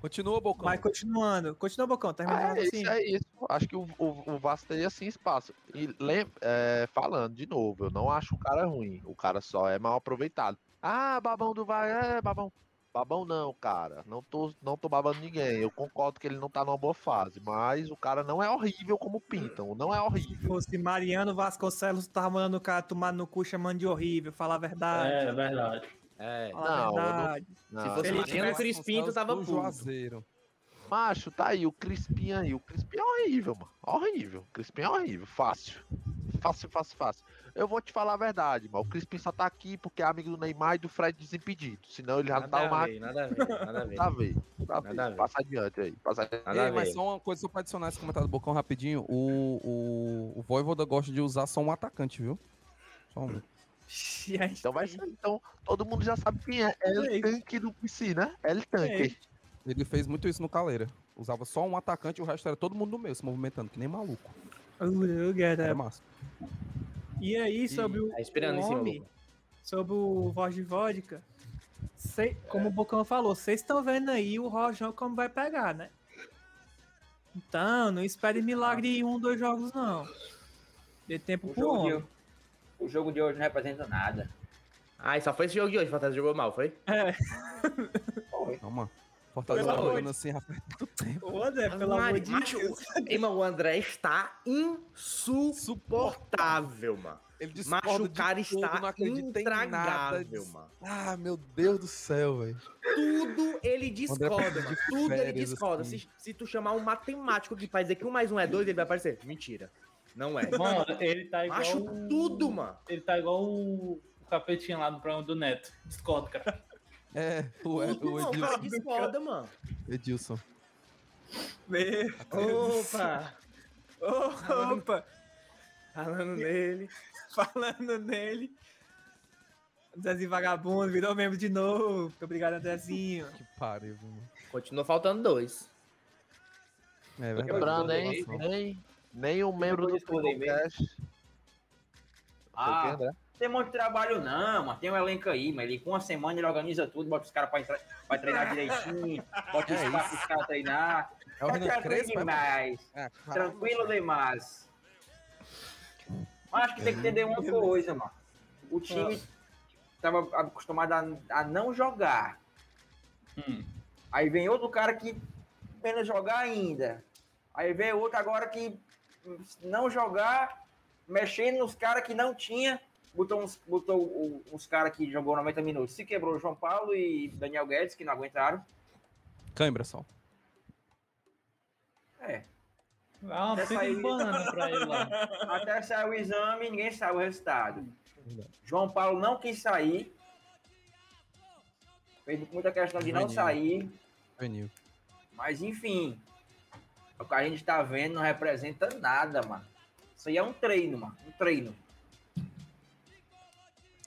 Continua, Bocão. Mas continuando. Continua, Bocão. Termina Ah, é assim. isso, é isso. Acho que o, o, o Vasco teria sim espaço. E lem- é, falando de novo, eu não acho o cara ruim. O cara só é mal aproveitado. Ah, babão do vai, é, babão. Babão não, cara. Não tô, não tô babando ninguém. Eu concordo que ele não tá numa boa fase. Mas o cara não é horrível como pintam. Não é Se horrível. fosse Mariano Vasconcelos, tava mandando o cara tomar no cu chamando de horrível. Falar a verdade. É, é verdade. É. Não, não-. Não, Se fosse tivesse Crispim, tu tava puto. Juazeiro. Macho, tá aí, o Crispim aí. O Crispim é horrível, mano. Horrível. O Crispim é horrível. Fácil. Fácil, fácil, fácil. Eu vou te falar a verdade, mano. O Crispim só tá aqui porque é amigo do Neymar e do Fred Desimpedido. Senão ele já não Nada tava a mais. nada a ver, nada a ver. Nada a ver. Nada a ver. Nada a ver. Passa adiante aí. Passa adiante. Nada Ei, mas só uma coisa só pra adicionar esse comentário do Bocão rapidinho. O, o, o Voivoda gosta de usar só um atacante, viu? Só um. E aí, Então vai ser. Então, todo mundo já sabe quem é. É o tanque do PC, né? É o tanque. Ele fez muito isso no Caleira. Usava só um atacante e o resto era todo mundo no meio, se movimentando, que nem maluco. Uh, Era up. massa. E aí, sobre o, Tá esperando o homem, Boca. sobre o voz de vodka, cê- como o Bocão falou, vocês estão vendo aí o Rojão como vai pegar, né? Então, não espere milagre em um, dois jogos, não. Dê tempo O pro homem. O jogo de hoje não representa nada. Ah, e só foi esse jogo de hoje. Fortaleza jogou mal, foi? É, Calma. Fortaleza jogando assim, rapaz. Tanto tempo. ô André, pelo Mari, amor de macho, Deus. Irmão, o André está insuportável, mano. Ele Macho, discorda o cara tudo, está não acredita intragável, mano. Ah, meu Deus do céu, velho. Tudo ele discorda, mano. Tudo ele discorda. assim. Se, se tu chamar um matemático aqui pra dizer que um mais um é dois, ele vai aparecer. Mentira. Não é. Mano, ele tá igual. Macho, o- tudo, mano. Ele tá igual o, o capetinha lá do programa do Neto. Discordo, cara. É, o, o cara Edilson. discorda, mano. Edilson. Meu Opa! Opa, Falando nele. falando nele. Zezinho Vagabundo virou membro de novo. Muito obrigado, Andrezinho. Que pariu, mano. Continua faltando dois. É verdade. Lembrando, hein? Informação. Nem, nem um membro do. Tricocast. Ah, André? tem muito trabalho não, mano. Tem um elenco aí, mas ele com uma semana ele organiza tudo, bota os caras pra, entrar- pra treinar direitinho, bota os É caras pros caras treinar. É o Renan tranquilo Crespo, é? demais. É. Tranquilo demais. Mas acho que tem que entender uma coisa, mano. O time tava acostumado a, a não jogar. Hum. Aí vem outro cara que apenas jogar ainda. Aí vem outro agora que não jogar, mexendo nos caras que não tinha. Botou uns, botou uns caras que jogou 90 minutos. Se quebrou João Paulo e Daniel Guedes, que não aguentaram. Cãibra só. É. Ah, aí- de banana pra ele lá. Até sair o exame, ninguém sabe o resultado. João Paulo não quis sair. Fez muita questão de não Juvenil. sair. Juvenil. Mas enfim. O que a gente tá vendo não representa nada, mano. Isso aí é um treino, mano. Um treino.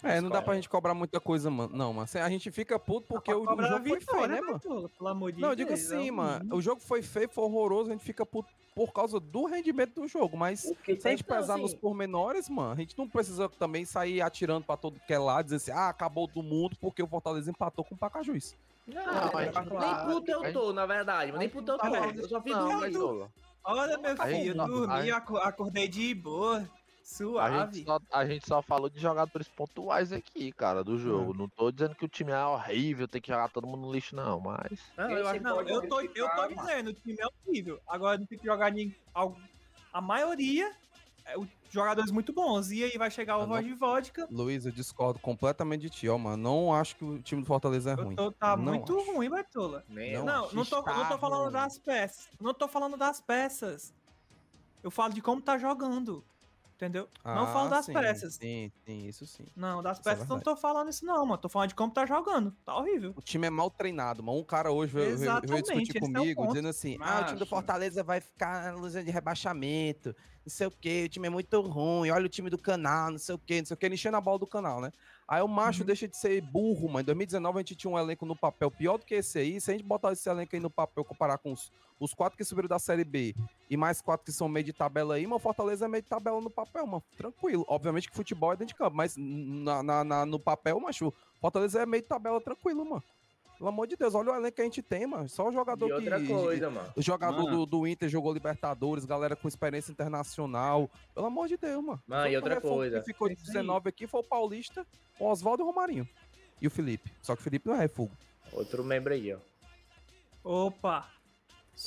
É, não dá pra gente cobrar muita coisa, mano. Não, mas a gente fica puto porque o, jogo foi feio, vitória, né, mano? Bartola? Pelo amor de Não, eu Deus. digo assim, é um- mano. O jogo foi feio, foi horroroso, a gente fica puto por causa do rendimento do jogo. Mas se a gente não, pesar assim, nos pormenores, mano, a gente não precisa também sair atirando pra todo que é lado, dizer assim, ah, acabou do mundo porque o Fortaleza empatou com o Pacajus. Não, a gente nem tá- puto eu a tô, na verdade. mas Nem puto eu tô. Eu só Não, mas, Dola, Olha, meu filho, não, dormi, acordei de boa, a suave. gente, só, a gente só falou de jogadores pontuais aqui, cara, do jogo. Não tô dizendo que o time é horrível, tem que jogar todo mundo no lixo, não, mas. Não, eu acho Não, eu tô, eu tô dizendo, o time é horrível. Agora não tem que jogar ninguém. A maioria é jogadores muito bons. E aí vai chegar o Ah, voz de vodka. Luiz, eu discordo completamente de ti, ó, mano. Não acho que o time do Fortaleza é ruim. tô, tá Não muito acho. ruim, Bartola. Nem Não, Não, não tô, não tô falando ruim. das peças. Não tô falando das peças. Eu falo de como tá jogando. Entendeu? não falo Ah, das sim, peças. Sim, sim, isso sim. Não, das Isso é peças não tô falando isso não, mano. Tô falando de como tá jogando. Tá horrível. O time é mal treinado, mano. Um cara hoje veio, veio- discutir é comigo, ponto. dizendo assim: ah, o time do Macho. Fortaleza vai ficar na luta de rebaixamento, não sei o quê, o time é muito ruim, olha o time do canal, não sei o quê, não sei o quê, ele enchendo a bola do canal, né? Aí o macho Uhum. deixa de ser burro, mano. Em 2019 a gente tinha um elenco no papel pior do que esse aí. Se a gente botar esse elenco aí no papel, comparar com os, os quatro que subiram da Série B e mais quatro que são meio de tabela aí, mano, Fortaleza é meio de tabela no papel, mano. Tranquilo. Obviamente que futebol é dentro de campo, mas na, na- na- no papel, macho, Fortaleza é meio de tabela tranquilo, mano. Pelo amor de Deus, olha o elenco que a gente tem, mano. Só o jogador E outra que. coisa, mano. O jogador Mano. do, do Inter jogou Libertadores, galera com experiência internacional. Pelo amor de Deus, mano. Mano, e outra coisa. Que ficou de 19 aqui foi o Paulista, o Oswaldo e o Romarinho. E o Felipe. Só que o Felipe não é refugo. Outro membro aí, ó. Opa!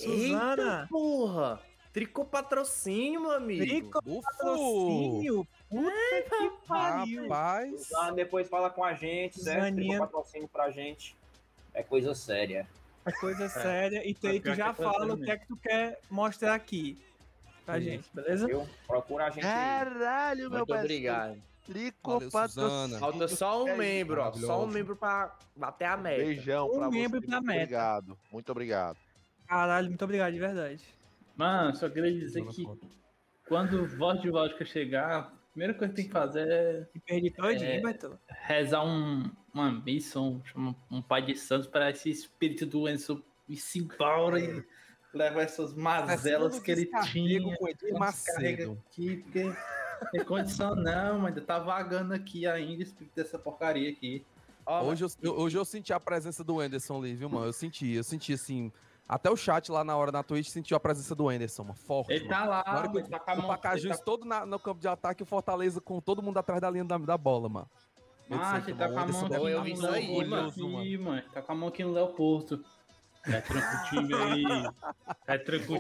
Eita, Suzana! porra! Tricô patrocínio, meu amigo. Trico Ufo! patrocínio! Puta que pariu! Rapaz. Depois fala com a gente, certo? Zaninha. Fica patrocínio pra gente. É coisa séria. É coisa séria. E tu, tu já é fala o que é que tu quer mostrar aqui pra gente, beleza? Viu? Procura a gente. Caralho, meu Muito parceiro. obrigado. Trico Valeu, Suzana. Falta só um É membro, ó. Só um membro pra bater a meta. Beijão Um pra membro você. pra muito meta. obrigado. Muito obrigado. Caralho, muito obrigado, de verdade. Mano, só queria dizer que quando o voz de vodka chegar, a primeira coisa que tem que fazer é E perdi todinho, É. Beto. rezar um, uma missão, chama um pai de santos, para esse espírito do Enzo ir se embora e levar essas mazelas que ele tinha. com Descarrega Macedo. aqui, porque tem condição não, mas ainda tá vagando aqui ainda o espírito dessa porcaria aqui. Ó, Hoje eu, eu- hoje eu senti a presença do Anderson ali, viu, mano? Eu senti, eu senti assim. Até o chat lá na hora na Twitch sentiu a presença do Anderson, mano. Forte. Ele mano. tá lá, que ele tá com a o. Pacajus tá- todo na- no campo de ataque, o Fortaleza com todo mundo atrás da linha da, da bola, mano. Eu Ah, ele tá com a mão aqui no orgulhoso, mano. Tá com a mão aqui no Leopoldo. É tranco aí. É tranco.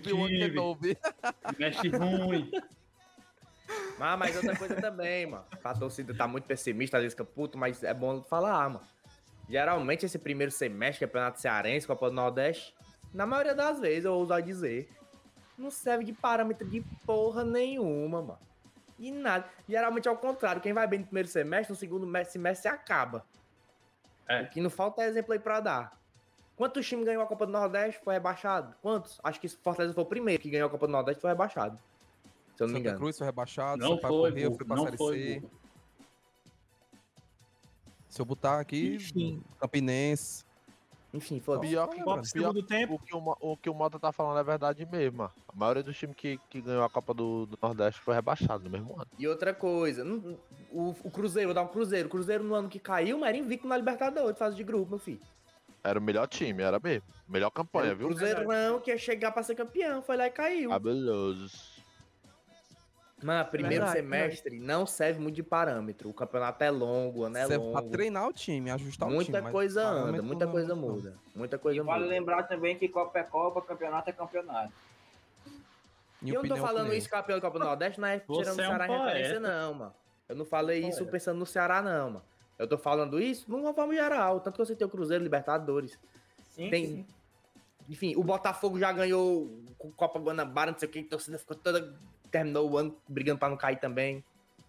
Mexe ruim. Mas, mas outra coisa também, mano. A torcida tá muito pessimista, às vezes fica puto, mas é bom falar, mano. Geralmente esse primeiro semestre, Campeonato Cearense, Copa do Nordeste, na maioria das vezes, eu ouso dizer, não serve de parâmetro de porra nenhuma, mano. E nada. Geralmente é o contrário. Quem vai bem no primeiro semestre, no segundo me- semestre acaba. É. O que não falta é exemplo aí pra dar. Quantos times ganhou a Copa do Nordeste foi rebaixado? Quantos? Acho que Fortaleza foi o primeiro que ganhou a Copa do Nordeste foi rebaixado. Se eu não me Santa engano. Cruz foi rebaixado, Não Sampaio foi, foi pra não Série foi. Se eu botar aqui, Enfim. Campinense. Enfim, foda-se. Pior que, pior Segundo tempo. o que o, o que o Mota tá falando é verdade mesmo. A maioria dos times que, que ganhou a Copa do, do Nordeste foi rebaixado no mesmo ano. E outra coisa, não- o, o Cruzeiro, vou dar um Cruzeiro. O Cruzeiro no ano que caiu, mas era invicto na Libertadores, fase de grupo, meu filho. Era o melhor time, era mesmo. Melhor campanha, Era o viu? Cruzeiro não, que ia chegar pra ser campeão, foi lá e caiu. Cabelosos. Mano, primeiro Verdade, semestre não serve muito de parâmetro. O campeonato é longo, o ano é Serve pra longo. treinar o time, ajustar o time. Muita mas coisa anda, muita não é coisa não. muda. Muita E coisa vale muda. lembrar também que Copa é Copa, campeonato é campeonato. E eu não tô falando opinião. isso campeão do Copa do Nordeste, não é Você tirando o é um Ceará em referência, não, mano. Eu não falei isso Poeta. pensando no Ceará, não, mano. Eu tô falando isso numa forma geral. Tanto que eu citei o Cruzeiro, Libertadores. Sim, Tem- sim. Enfim, o Botafogo já ganhou com Copa Guanabara, não sei o que, a torcida ficou toda. Terminou o ano brigando pra não cair também.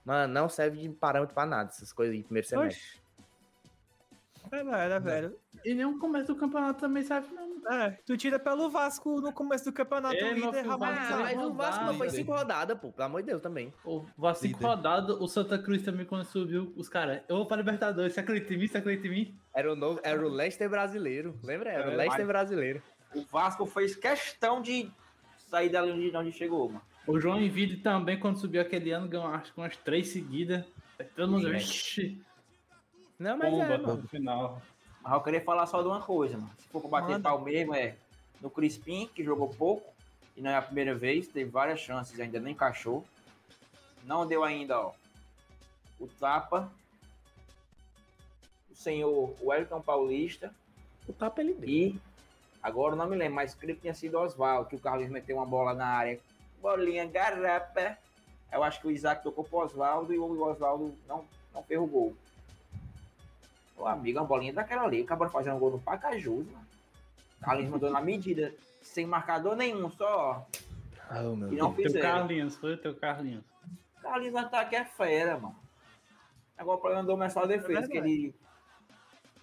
Mano, não serve de parâmetro pra nada, essas coisas aí, primeiro semestre. É velho, é velho. E nenhum começo do campeonato também serve, não. É, tu tira pelo Vasco no começo do campeonato É, meu líder. Vasco Ah, mas o Vasco não foi cinco rodadas, pô. Pelo amor de Deus também. O Vasco cinco Líder. rodadas, o Santa Cruz também, quando subiu, os caras, eu vou pra Libertadores, você acredita em mim? Você acredita em mim? Era o, novo, era o Leicester brasileiro. Lembra? Era o É, Leicester mas- brasileiro. O Vasco fez questão de sair dali onde, onde chegou, mano. O João Envide também, quando subiu aquele ano, ganhou acho que umas três seguidas. Todo mundo, vixi, Não, mas bomba é, mano. no final. Mas eu queria falar só de uma coisa, mano. Se for pra bater Manda. pau mesmo, é no Crispim, que jogou pouco, e não é a primeira vez, teve várias chances, ainda não encaixou. Não deu ainda, ó, o tapa. O senhor Wellington Paulista. O tapa ele deu. E agora eu não me lembro, mas creio que tinha sido Oswaldo, que o Carlos meteu uma bola na área. Bolinha garapa. Eu acho que o Isaac tocou pro Oswaldo e o Oswaldo não, não fez o gol. Ô amigo, uma bolinha daquela ali. Acabaram fazendo um gol no Pacajus, mano. Carlos mandou na medida, sem marcador nenhum, só. Oh, meu E não Teu fizeram. Carlinhos, foi o teu Carlinhos. Carlinhos no ataque é fera, mano. Agora o problema do homem é só a defesa, que verdade. ele.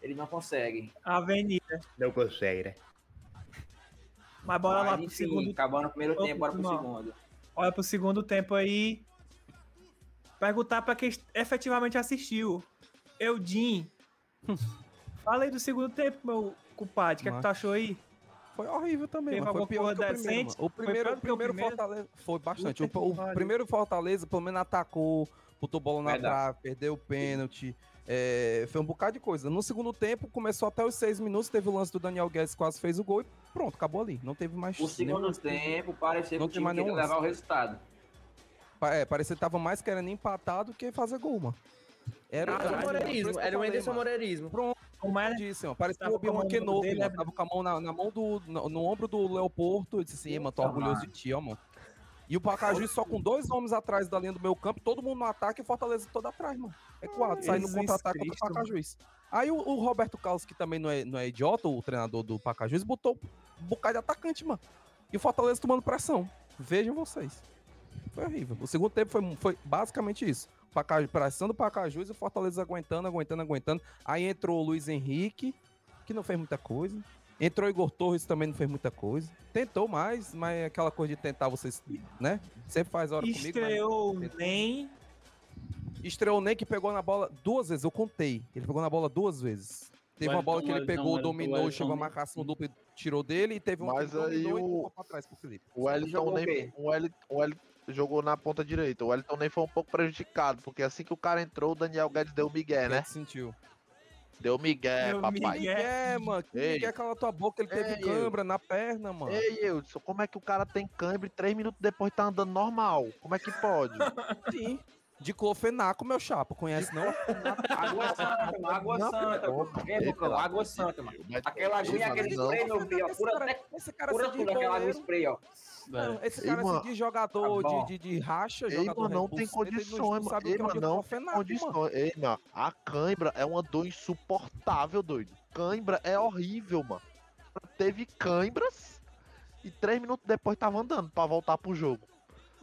Ele não consegue. Avenida. Não consegue, né? Mas bora lá Mas, pro enfim, segundo. acabando o primeiro tempo, bora pro não. segundo. Olha pro segundo tempo aí. Perguntar pra quem efetivamente assistiu. Eudin. Fala aí do segundo tempo, meu culpado. O que é que tu achou aí? Foi horrível também, Teve. Foi pior que o primeiro. O Foi primeiro, pior o o primeiro primeiro? Fortaleza foi bastante. O, o pariu. primeiro Fortaleza, pelo menos, atacou, botou bola na trave, perdeu o pênalti. é, foi um bocado de coisa. No segundo tempo, começou até os seis minutos, teve o lance do Daniel Guedes, quase fez o gol e pronto, acabou ali. Não teve mais. O segundo nenhum- tempo parecia que Não o tem time mais queria nenhum levar o resultado. É, parecia que tava mais querendo empatar do que fazer gol, mano. Era, Ah, era, o Moreirismo. que eu Era o mano. Moreirismo. Pronto, Como é? disse, ó. Parecia o Obi-Wan Kenobi, dele, mano. né? Tava com a mão na, na mão do. No, no ombro do Leopoldo. Eu disse assim, "Ei, mano, tô orgulhoso mano. de ti, ó, mano. E o Pacaju só com dois homens atrás da linha do meu campo, todo mundo no ataque e Fortaleza todo atrás, mano. É quatro, sai no contra-ataque contra o Pacajuiz. Aí o, o Roberto Carlos, que também não é, não é idiota, o treinador do Pacajuiz, botou um bocado de atacante, mano. E o Fortaleza tomando pressão. Vejam vocês. Foi horrível. O segundo tempo foi, foi basicamente isso. Pacaju, pressão do Pacajus e o Fortaleza aguentando, aguentando, aguentando. Aí entrou o Luiz Henrique, que não fez muita coisa. Entrou Igor Torres, também não fez muita coisa. Tentou mais, mas é aquela coisa de tentar vocês, né? Sempre faz hora comigo. mas- Estreou nem. Estreou nem que pegou na bola duas vezes, eu contei. Ele pegou na bola duas vezes. Teve uma bola que ele Wellington, pegou, Wellington, dominou, Wellington, chegou a né? marcação dupla e tirou dele. E teve uma Mas aí e o- tocou pra trás pro Felipe. O Wellington o nem, o Wellington, o jogou na ponta direita. O Wellington nem foi um pouco prejudicado, porque assim que o cara entrou, o Daniel Guedes deu migué, né? Ele sentiu. Deu migué, Deu papai. migué. É, mano. Que Ei. ninguém cala tua boca, ele teve Ei, cãibra na perna, mano. Ei, Eudson, como é que o cara tem câimbra e três minutos depois tá andando normal? Como é que pode? Sim. De clofenaco, meu chapa. Conhece, não? Água Santa, mano, Água Não, Santa. Ei, Ei, Água de Santa, mano. Aquela aguinha, aquele não. spray, meu filho, ó. Esse Pura esse cara pura tudo, aquela água spray, ó. Não, esse Ei, cara mano. se diz jogador Tá de, de, de racha, Ei, jogador mano, não Red Bull tem condições, não mano. Ei, que é um mano, não tem condições. Ei, mano, a cãibra é uma dor insuportável, doido. Cãibra é horrível, mano. Teve cãibras e três minutos depois tava andando pra voltar pro jogo.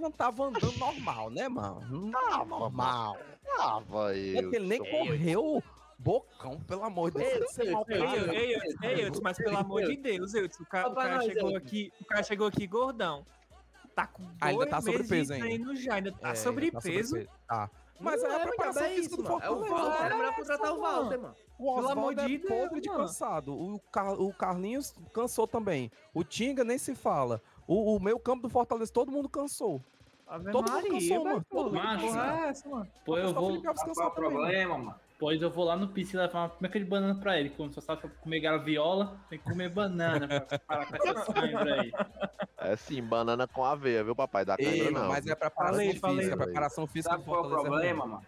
Não tava andando normal, né, mano? Não tava normal. Tava É eu. ele nem correu bocão, pelo amor de Deus. Você é Ei, caráter. ei, ei, ei, Eudson, mas pelo amor de Deus, Eudson, o cara, o cara chegou aqui, o cara chegou aqui gordão. Tá com dois Ainda tá meses sobrepeso de ainda. treino já, ainda tá É, sobrepeso. Tá. Mas é a preparação é física isso, do mano. É o Fortaleza. Era melhor contratar o. Walter, mano. O Pelo amor Oswaldo é de Deus, podre de cansado. O, Car- o Carlinhos cansou também. O Tinga nem se fala. O, o meio campo do Fortaleza, todo mundo cansou. Ave Todo mundo Maria, cansou, velho, mano. pô, Todo mundo porra cansou. é essa, mano? Pô, eu vou, Qual é cansou o problema, mano? pois eu vou lá no PC levar uma meca de banana pra ele. Como só sabe comer graviola, tem que comer banana pra parar com essa cãibra aí. É sim, banana com aveia, viu, papai? Da cãibra não. mas é preparação Falei, física. falei. A preparação física Sabe qual é o é problema, mano?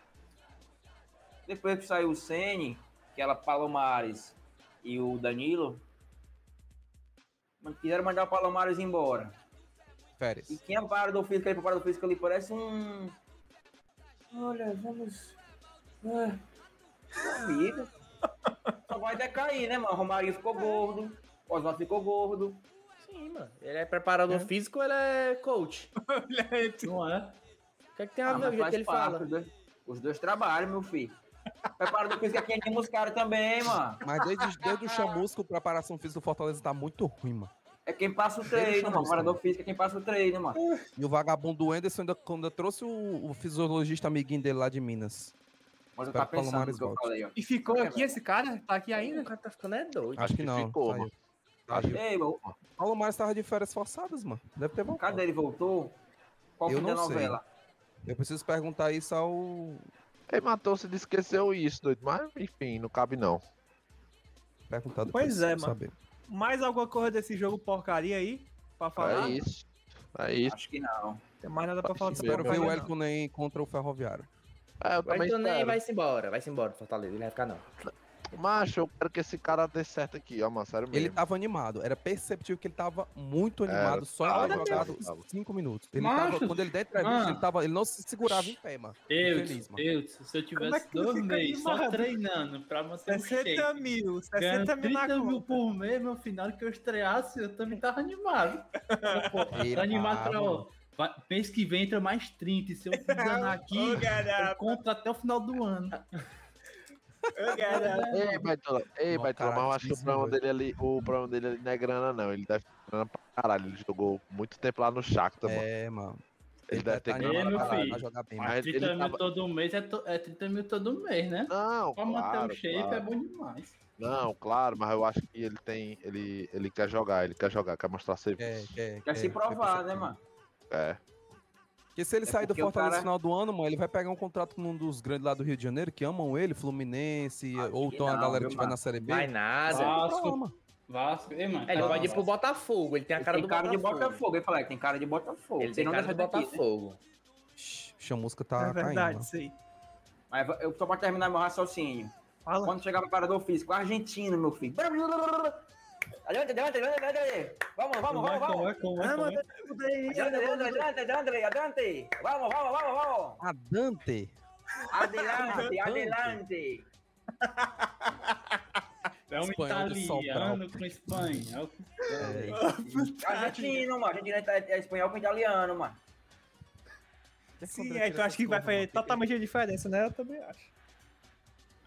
Depois que saiu o Sene, que ela Palomares e o Danilo, quiseram mandar o Palomares embora. Férias. E quem é o parador físico ali, o parador físico ali parece um. Olha, vamos. Ah, amigo. Só vai decair, né, mano? Romarinho ficou gordo, Oswaldo ficou gordo. Sim, mano. Ele é preparador físico ou ele é coach? Não é? O que, é que tem a Ah, ver o que ele parte, fala? Os dois, os dois trabalham, meu filho. Preparador físico aqui anima os caras também, mano. Mas desde, desde o chamusco, a preparação física do Fortaleza tá muito ruim, mano. É quem passa o treino, mano. Preparador mano. físico é quem passa o treino, mano. E o vagabundo do Anderson ainda, quando trouxe o, o fisiologista amiguinho dele lá de Minas. Mas eu tá o pensando no que eu falei, ó. E ficou aqui esse cara? Tá aqui O ainda? cara tá ficando é doido. Acho, que, não. ficou, saiu. mano. Saiu. Ei, meu, Paulo Mares tava de férias forçadas, mano. Deve ter voltado. cadê ele voltou? Qual Eu não sei. novela? Eu preciso perguntar isso ao. Ele matou-se de esqueceu isso, doido. Mas, enfim, não cabe não. Perguntar Pois é, mano. saber. Mais alguma coisa desse jogo porcaria aí? Pra falar? É isso. É isso. Acho que não. Tem mais nada pra falar dessa Espero ver o. Elton nem contra o Ferroviário. É, eu Vai também então nem vai-se embora. Vai-se embora Fortaleza. Ele vai ficar não. Macho, eu quero que esse cara dê certo aqui, ó, mano. Sério mesmo. Ele tava animado. Era perceptível que ele tava muito animado Era, só em jogado cinco minutos. Ele Macho, tava, quando ele der entrevista, ele, tava, ele não se segurava em pé, mano. Eu, Feliz, mano. eu, se eu Como é tivesse que tu dois meses só treinando pra manter o 60 shape, mil, ganhando 60 mil na 30 mil conta. por mês, meu final que eu estreasse, eu também tava animado. Pô, tô animado pra, vai- mês que vem entra mais 30. E se eu enganar aqui, eu conto até o final do ano. Garapa. Ei, Baitola, ei, Baitola, mas eu acho que o problema dele ali, o problema dele ali não é grana, não. Ele deve ter grana pra caralho. Ele jogou muito tempo lá no Shakhtar, mano. É, mano. Ele deve ter tá grana Ei, pra caralho. jogar bem, Mas mano. Mas 30 ele mil tava- todo mês é, to- é 30 mil todo mês, né? Não, Pra manter claro, o shape claro. é bom demais. Não, claro, mas eu acho que ele tem. Ele, ele quer jogar, ele quer jogar, quer mostrar serviço. Quer, quer, Quer se provar, né, mano? É. Porque se ele É sair do Fortaleza cara- no final do ano, mano, ele vai pegar um contrato com um dos grandes lá do Rio de Janeiro que amam ele, Fluminense, Acho ou então a galera que tiver mano? na Série B. Vai nada. Vasco. Vasco. Ei, mano. É, ele tá- pode ir pro Botafogo, ele tem a Ele cara tem do cara de Botafogo. Botafogo. Ele falou, é, tem cara de Botafogo. Ele tem não cara de né? Botafogo. Shhh, Chamusca tá É verdade, caindo. isso aí. Mas eu só pra terminar meu raciocínio. Fala. Quando chegar preparador físico, argentino, meu filho. Adiante, adiante, adiante, adiante. Vamos, vamos, vamos, vamos. adiante, adiante, adiante, adiante. Vamos, vamos, vamos, vamos. A Dante. Adelante, adelante. É um Espanhol italiano com espanhol. É, Argentino, mano. Argentino é, é espanhol com italiano, mano. Sim, é, tu acha que vai fazer totalmente a diferença, né? Eu também acho.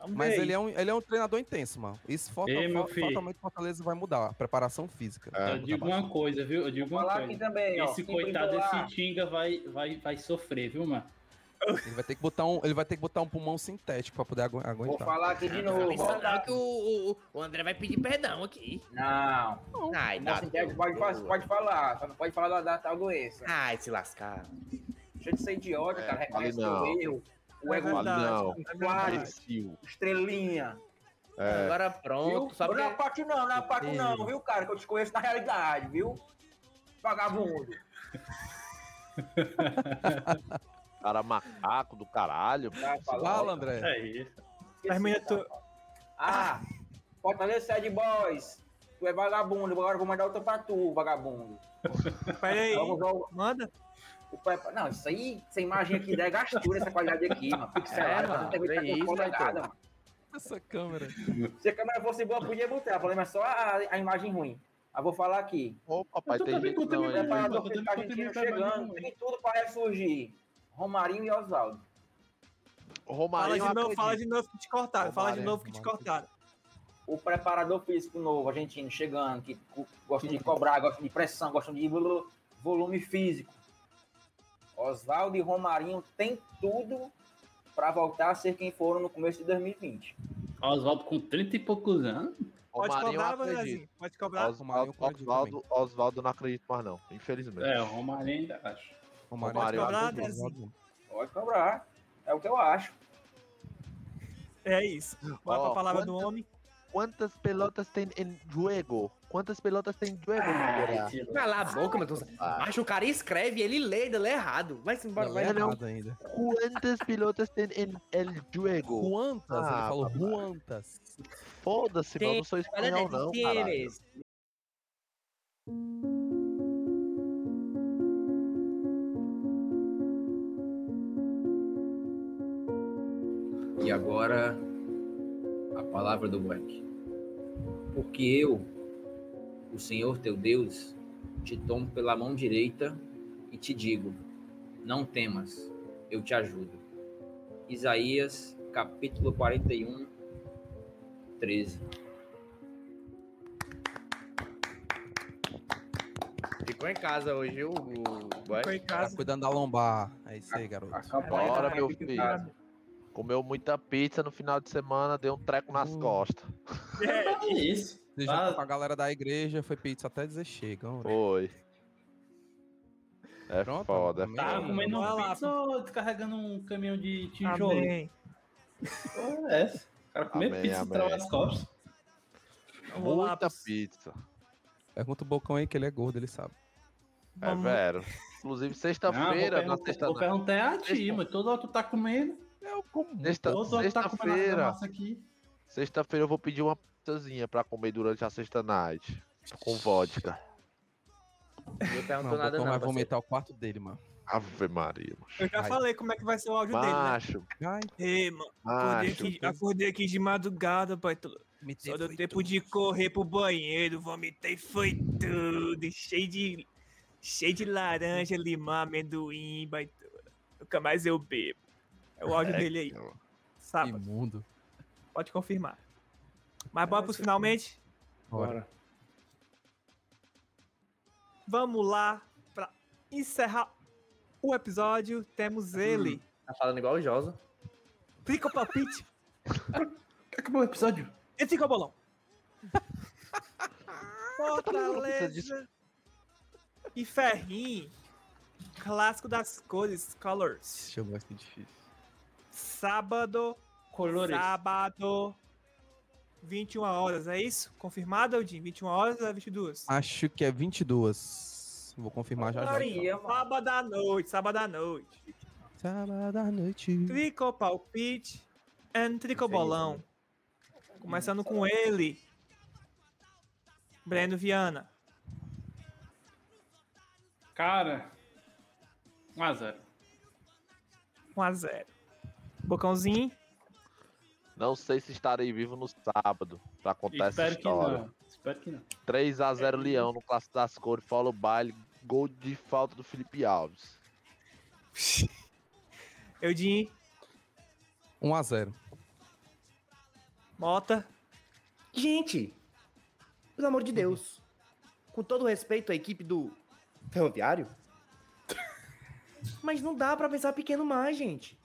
Mas ele é, um, ele é um treinador intenso, mano. Isso falta, Ei, meu filho. fatalmente Fortaleza vai mudar. A preparação física. É, Eu digo uma coisa, viu? Eu digo Vou uma falar aqui coisa. também, ó. Esse Quem coitado desse Tinga vai, vai, vai sofrer, viu, mano? Ele vai ter que botar um, ele vai ter que botar um pulmão sintético pra poder agu- Vou aguentar. falar aqui de novo. Isso ó. não, que o, o, o André vai pedir perdão aqui. Não. Ai, Não, sintético pode, pode falar, só não pode falar da, da tal doença. Ai, se lascar. Deixa de ser idiota, É, cara. Reconhece o não. erro. O É ego não. é verdade. Imbecil. estrelinha. É. Agora Viu? pronto, só Não é porque... parte não, não é parte não, viu, cara? Que eu te conheço na realidade, viu? Vagabundo. Cara macaco do caralho. Fala, André. É isso. Termina tá? tu. Ah, Fortaleza Sad Boys. Tu é vagabundo, agora eu vou mandar outra pra tu, vagabundo. Pera aí. Vamos, vamos. Manda. O Pepe- Não, isso aí, essa imagem aqui é gastura, essa qualidade aqui, mano. Pixelada, É, mano, não muita é isso, Heitor. nada, mano. Essa câmera. Se a câmera fosse boa, podia botar. O problema é só a, a imagem ruim. Mas vou falar aqui. Ô, papai, Eu tem gente não aí. né, Preparador físico argentino chegando. mas não- Tem tudo para ressurgir. Romarinho e Oswaldo. O Fala Romarinho de novo, fala de novo que te cortaram. Fala de novo que te cortaram. O preparador físico novo, argentino, chegando, que gosta de cobrar, gosta de pressão, gosta de volu- volume físico. Oswaldo e Romarinho tem tudo para voltar a ser quem foram no começo de 2020. Oswaldo com 30 e poucos anos. Pode Romarinho cobrar. Pode cobrar. Romarinho Oswaldo, Oswaldo, Oswaldo não acredito mais não, infelizmente. É, o Romarinho ainda acho. Romário, Romário, eu cobrar. Pode cobrar. É o que eu acho. É isso. Bora Ó, pra palavra do homem. Quantas pelotas tem em jogo? Quantas pelotas tem Figueira? Cala a boca, meu Deus. Ah. Acho que o cara escreve, ele lê, ele lê errado. Vai se embora, vai. é não. ainda. Quantas pelotas tem em el jogo? Juantas, ele Ah, falou papai. Juantas. Foda-se, mano, eu não sou espanhol não, caralho. E agora, a palavra do Black. Porque eu, o Senhor teu Deus, te tomo pela mão direita e te digo: não temas, eu te ajudo. Isaías, capítulo 41, 13. Ficou em casa hoje, o. Foi em Tá casa. cuidando da lombar. É isso aí, garoto. Bora, meu filho. Comeu muita pizza no final de semana, deu um treco nas Hum. costas. É isso. Você Ah. com a galera da igreja, foi pizza até dizer chega. Foi. É Pronto, foda. amém. Tá Sim, comendo um pizza ou descarregando um caminhão de tijolo? Amém. Porra, é essa? O cara Amém, pizza e amém. travar as costas. Muita pizza. Pergunta o Bocão aí que ele é gordo, ele sabe. É Vamos- vero. Inclusive, Não, sexta-feira, vou na sexta Vou perguntar a ti, mas todo hora tu tá comendo. Eu como. sexta- Todo hora tu tá comendo Sexta-feira. massa aqui. Sexta-feira eu vou pedir uma pizzazinha pra comer durante a sexta night. Com vodka. Não Não, perguntou o nada, não. vai vomitar o quarto dele, mano. Ave Maria, macho. Eu já Vai. falei como é que vai ser o áudio dele, né? Macho, Ai, Ei, mano. Acordei macho. aqui, acordei aqui de madrugada, pai. Tô- me Só deu tempo de correr pro banheiro, vomitei, foi tudo. Cheio de. Cheio de laranja, limão, amendoim, baitola. Nunca mais eu bebo. É o áudio dele aí. Sábado. Imundo. Pode confirmar. Mas bora pros finalmente? Bora. Vamos lá pra encerrar o episódio. Temos ele. Tá falando igual o Josa. Trico Palpite. Acabou o episódio. E Trico Bolão. Fortaleza e Ferrinho. Clássico das cores, colors. Deixa eu ver se é difícil. Sábado, Colores. sábado, 21 horas, é isso? Confirmado, Aldin? 21 horas ou é 22? Acho que é 22. Vou confirmar já já. Maria. Sábado à noite, sábado à noite. Sábado à noite. Trico Palpite and Trico Bolão. Começando com ele. Breno Viana. Cara. 1x0. 1x0. Bocãozinho. Não sei se estarei vivo no sábado pra contar essa Espero que história. não. Espero que não. 3x0 Leão no Clássico das Cores, follow baile, gol de falta do Felipe Alves. Eudin. 1x0. Mota. Gente, pelo amor de Deus. Com todo respeito à equipe do Ferroviário. Mas não dá pra pensar pequeno mais, gente.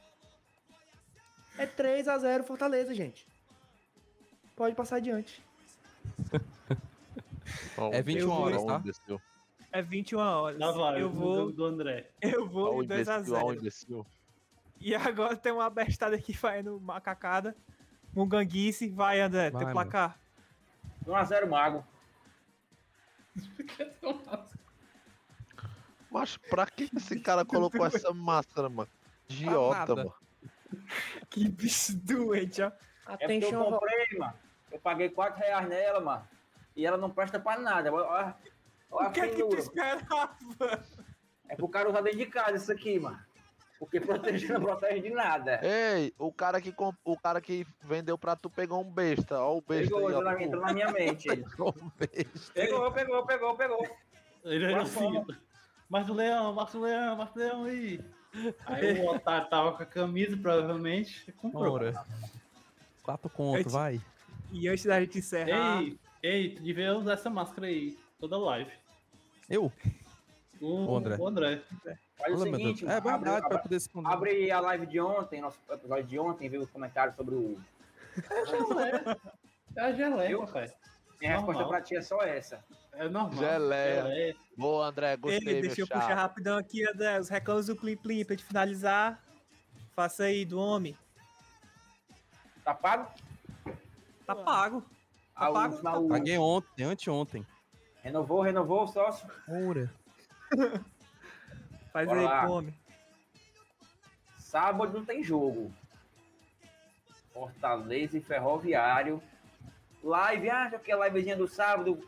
É 3 a 0 Fortaleza, gente. Pode passar adiante. É 21 horas, tá? É 21 horas. Lá vai, eu vou, do André. eu vou em 2 a imbecil, ó o 0 imbecil. E agora tem uma bestada aqui fazendo macacada. Munganguice. Vai, André, Vai, teu placar. 1x0 Mago. Mas pra que esse cara colocou essa máscara, mano? Idiota, nada. mano. Que bicho doente, ó. É porque eu Atenção, comprei, mano. Eu paguei 4 reais nela, mano. E ela não presta pra nada. Olha, olha O que é que tu esperava? É pro cara usar dentro de casa isso aqui, mano. Porque proteger não protege de nada. Ei, o cara que comp- o cara que vendeu pra tu pegou um besta. Ó o besta Pegou, aí, entrou na, ó. minha- entrou na minha mente. Pegou um besta. Pegou, pegou, pegou, pegou. Ele Qual assim. Marco Leão, Marco Leão, Marco Leão aí. Aí o otário tava com a camisa, provavelmente, comprou. Ora. 4 conto, te- vai. E antes da gente encerrar, Ei, ei, tu devia usar essa máscara aí, toda live. Eu? O, O André. O André. Faz o seguinte. É verdade, abre, pra poder esconder. abre a live de ontem, nosso episódio de ontem, vê os comentários sobre o. É a geleia, Eu? pai. Minha Normal. resposta pra ti é só essa. É normal. Geleia. Boa, André, gostei, Ei, meu deixa eu puxar rapidão aqui, André. Os reclamos do Plim Plim pra gente finalizar. Faça aí, do homem. Tá pago? Tá pago. Tá o pago? final- Paguei ontem, anteontem. Renovou, renovou, sócio. Ora. Faz Bora aí, lá. pro homem. Sábado não tem jogo. Fortaleza e Ferroviário. Live, acha que é livezinha do sábado?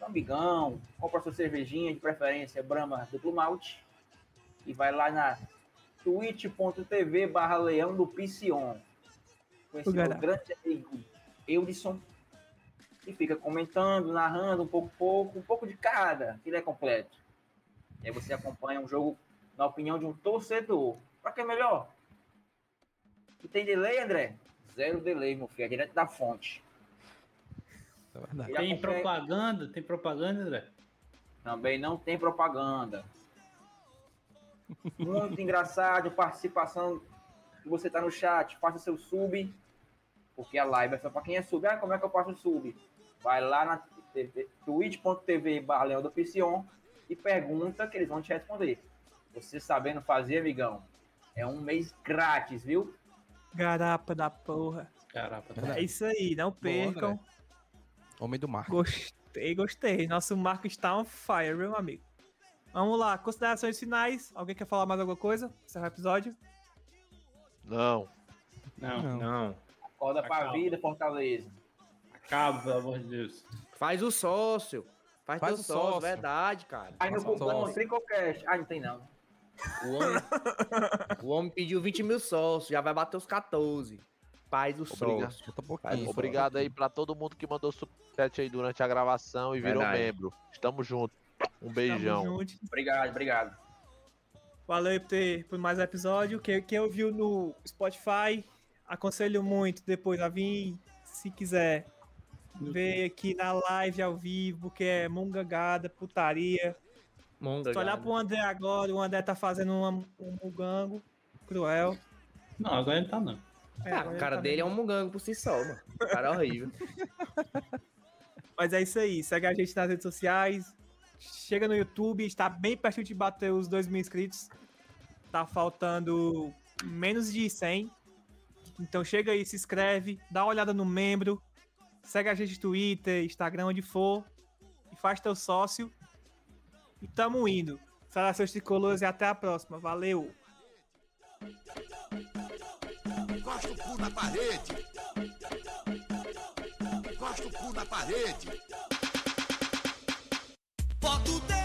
Amigão, compra sua cervejinha, de preferência Brahma duplo malte. E vai lá na twitch.tv barra leão do Piscion. Com esse O meu grande amigo Eudson. E fica comentando, narrando um pouco, pouco, um pouco de cada, que ele é completo. E aí você acompanha um jogo na opinião de um torcedor. Pra que é melhor? E tem delay, André? Zero delay, meu filho. É direto da fonte. Verdade. Ele Tem acompanha- propaganda? Tem propaganda, André? Também não tem propaganda. Muito engraçado, participação. Você tá no chat, faça seu sub. Porque a live é só pra quem é sub. Ah, como é que eu faço o sub? Vai lá na TV twitch.tv barra Leão do Piscion e pergunta que eles vão te responder. Você sabendo fazer, amigão, é um mês grátis, viu? Garapa da porra. Caraca, É isso aí, não percam. André. Homem do mar. Gostei, gostei. Nosso Marco está on fire, meu amigo. Vamos lá, considerações finais. Alguém quer falar mais alguma coisa? Encerrar o episódio? Não. Não, Não. Não. Acorda pra Acalma. vida, Fortaleza. acaba, pelo amor de Deus. Faz o sócio. Faz, Faz teu o sócio, sócio. verdade, cara. Aí no cupom. Tricocast. Ah, não tem não. O homem, o homem pediu 20 mil sócios, já vai bater os 14. Faz o Obrigado. pouquinho. Obrigado aí pra todo mundo que mandou superchat aí durante a gravação e virou Verdade. membro. Estamos juntos. Um beijão. Junto. Obrigado, obrigado. Valeu aí por, ter, por mais um episódio. Quem, quem ouviu no Spotify, aconselho muito depois a vir, se quiser, ver aqui na live ao vivo, que é mungangada, putaria. Monga, Se olhar pro André agora, o André tá fazendo uma- um mugango cruel. Não, agora ele tá não. É, Ah, o cara dele é um mugango por si só, mano. O cara é horrível. Mas é isso aí. Segue a gente nas redes sociais. Chega no YouTube. Está bem perto de bater os 2 mil inscritos. Tá faltando menos de 100. Então chega aí, se inscreve, dá uma olhada no membro. Segue a gente no Twitter, Instagram, onde for. E faz teu sócio. E tamo indo. Saudações tricolores e até a próxima. Valeu! na parede. Gosto o cu na parede. Bota o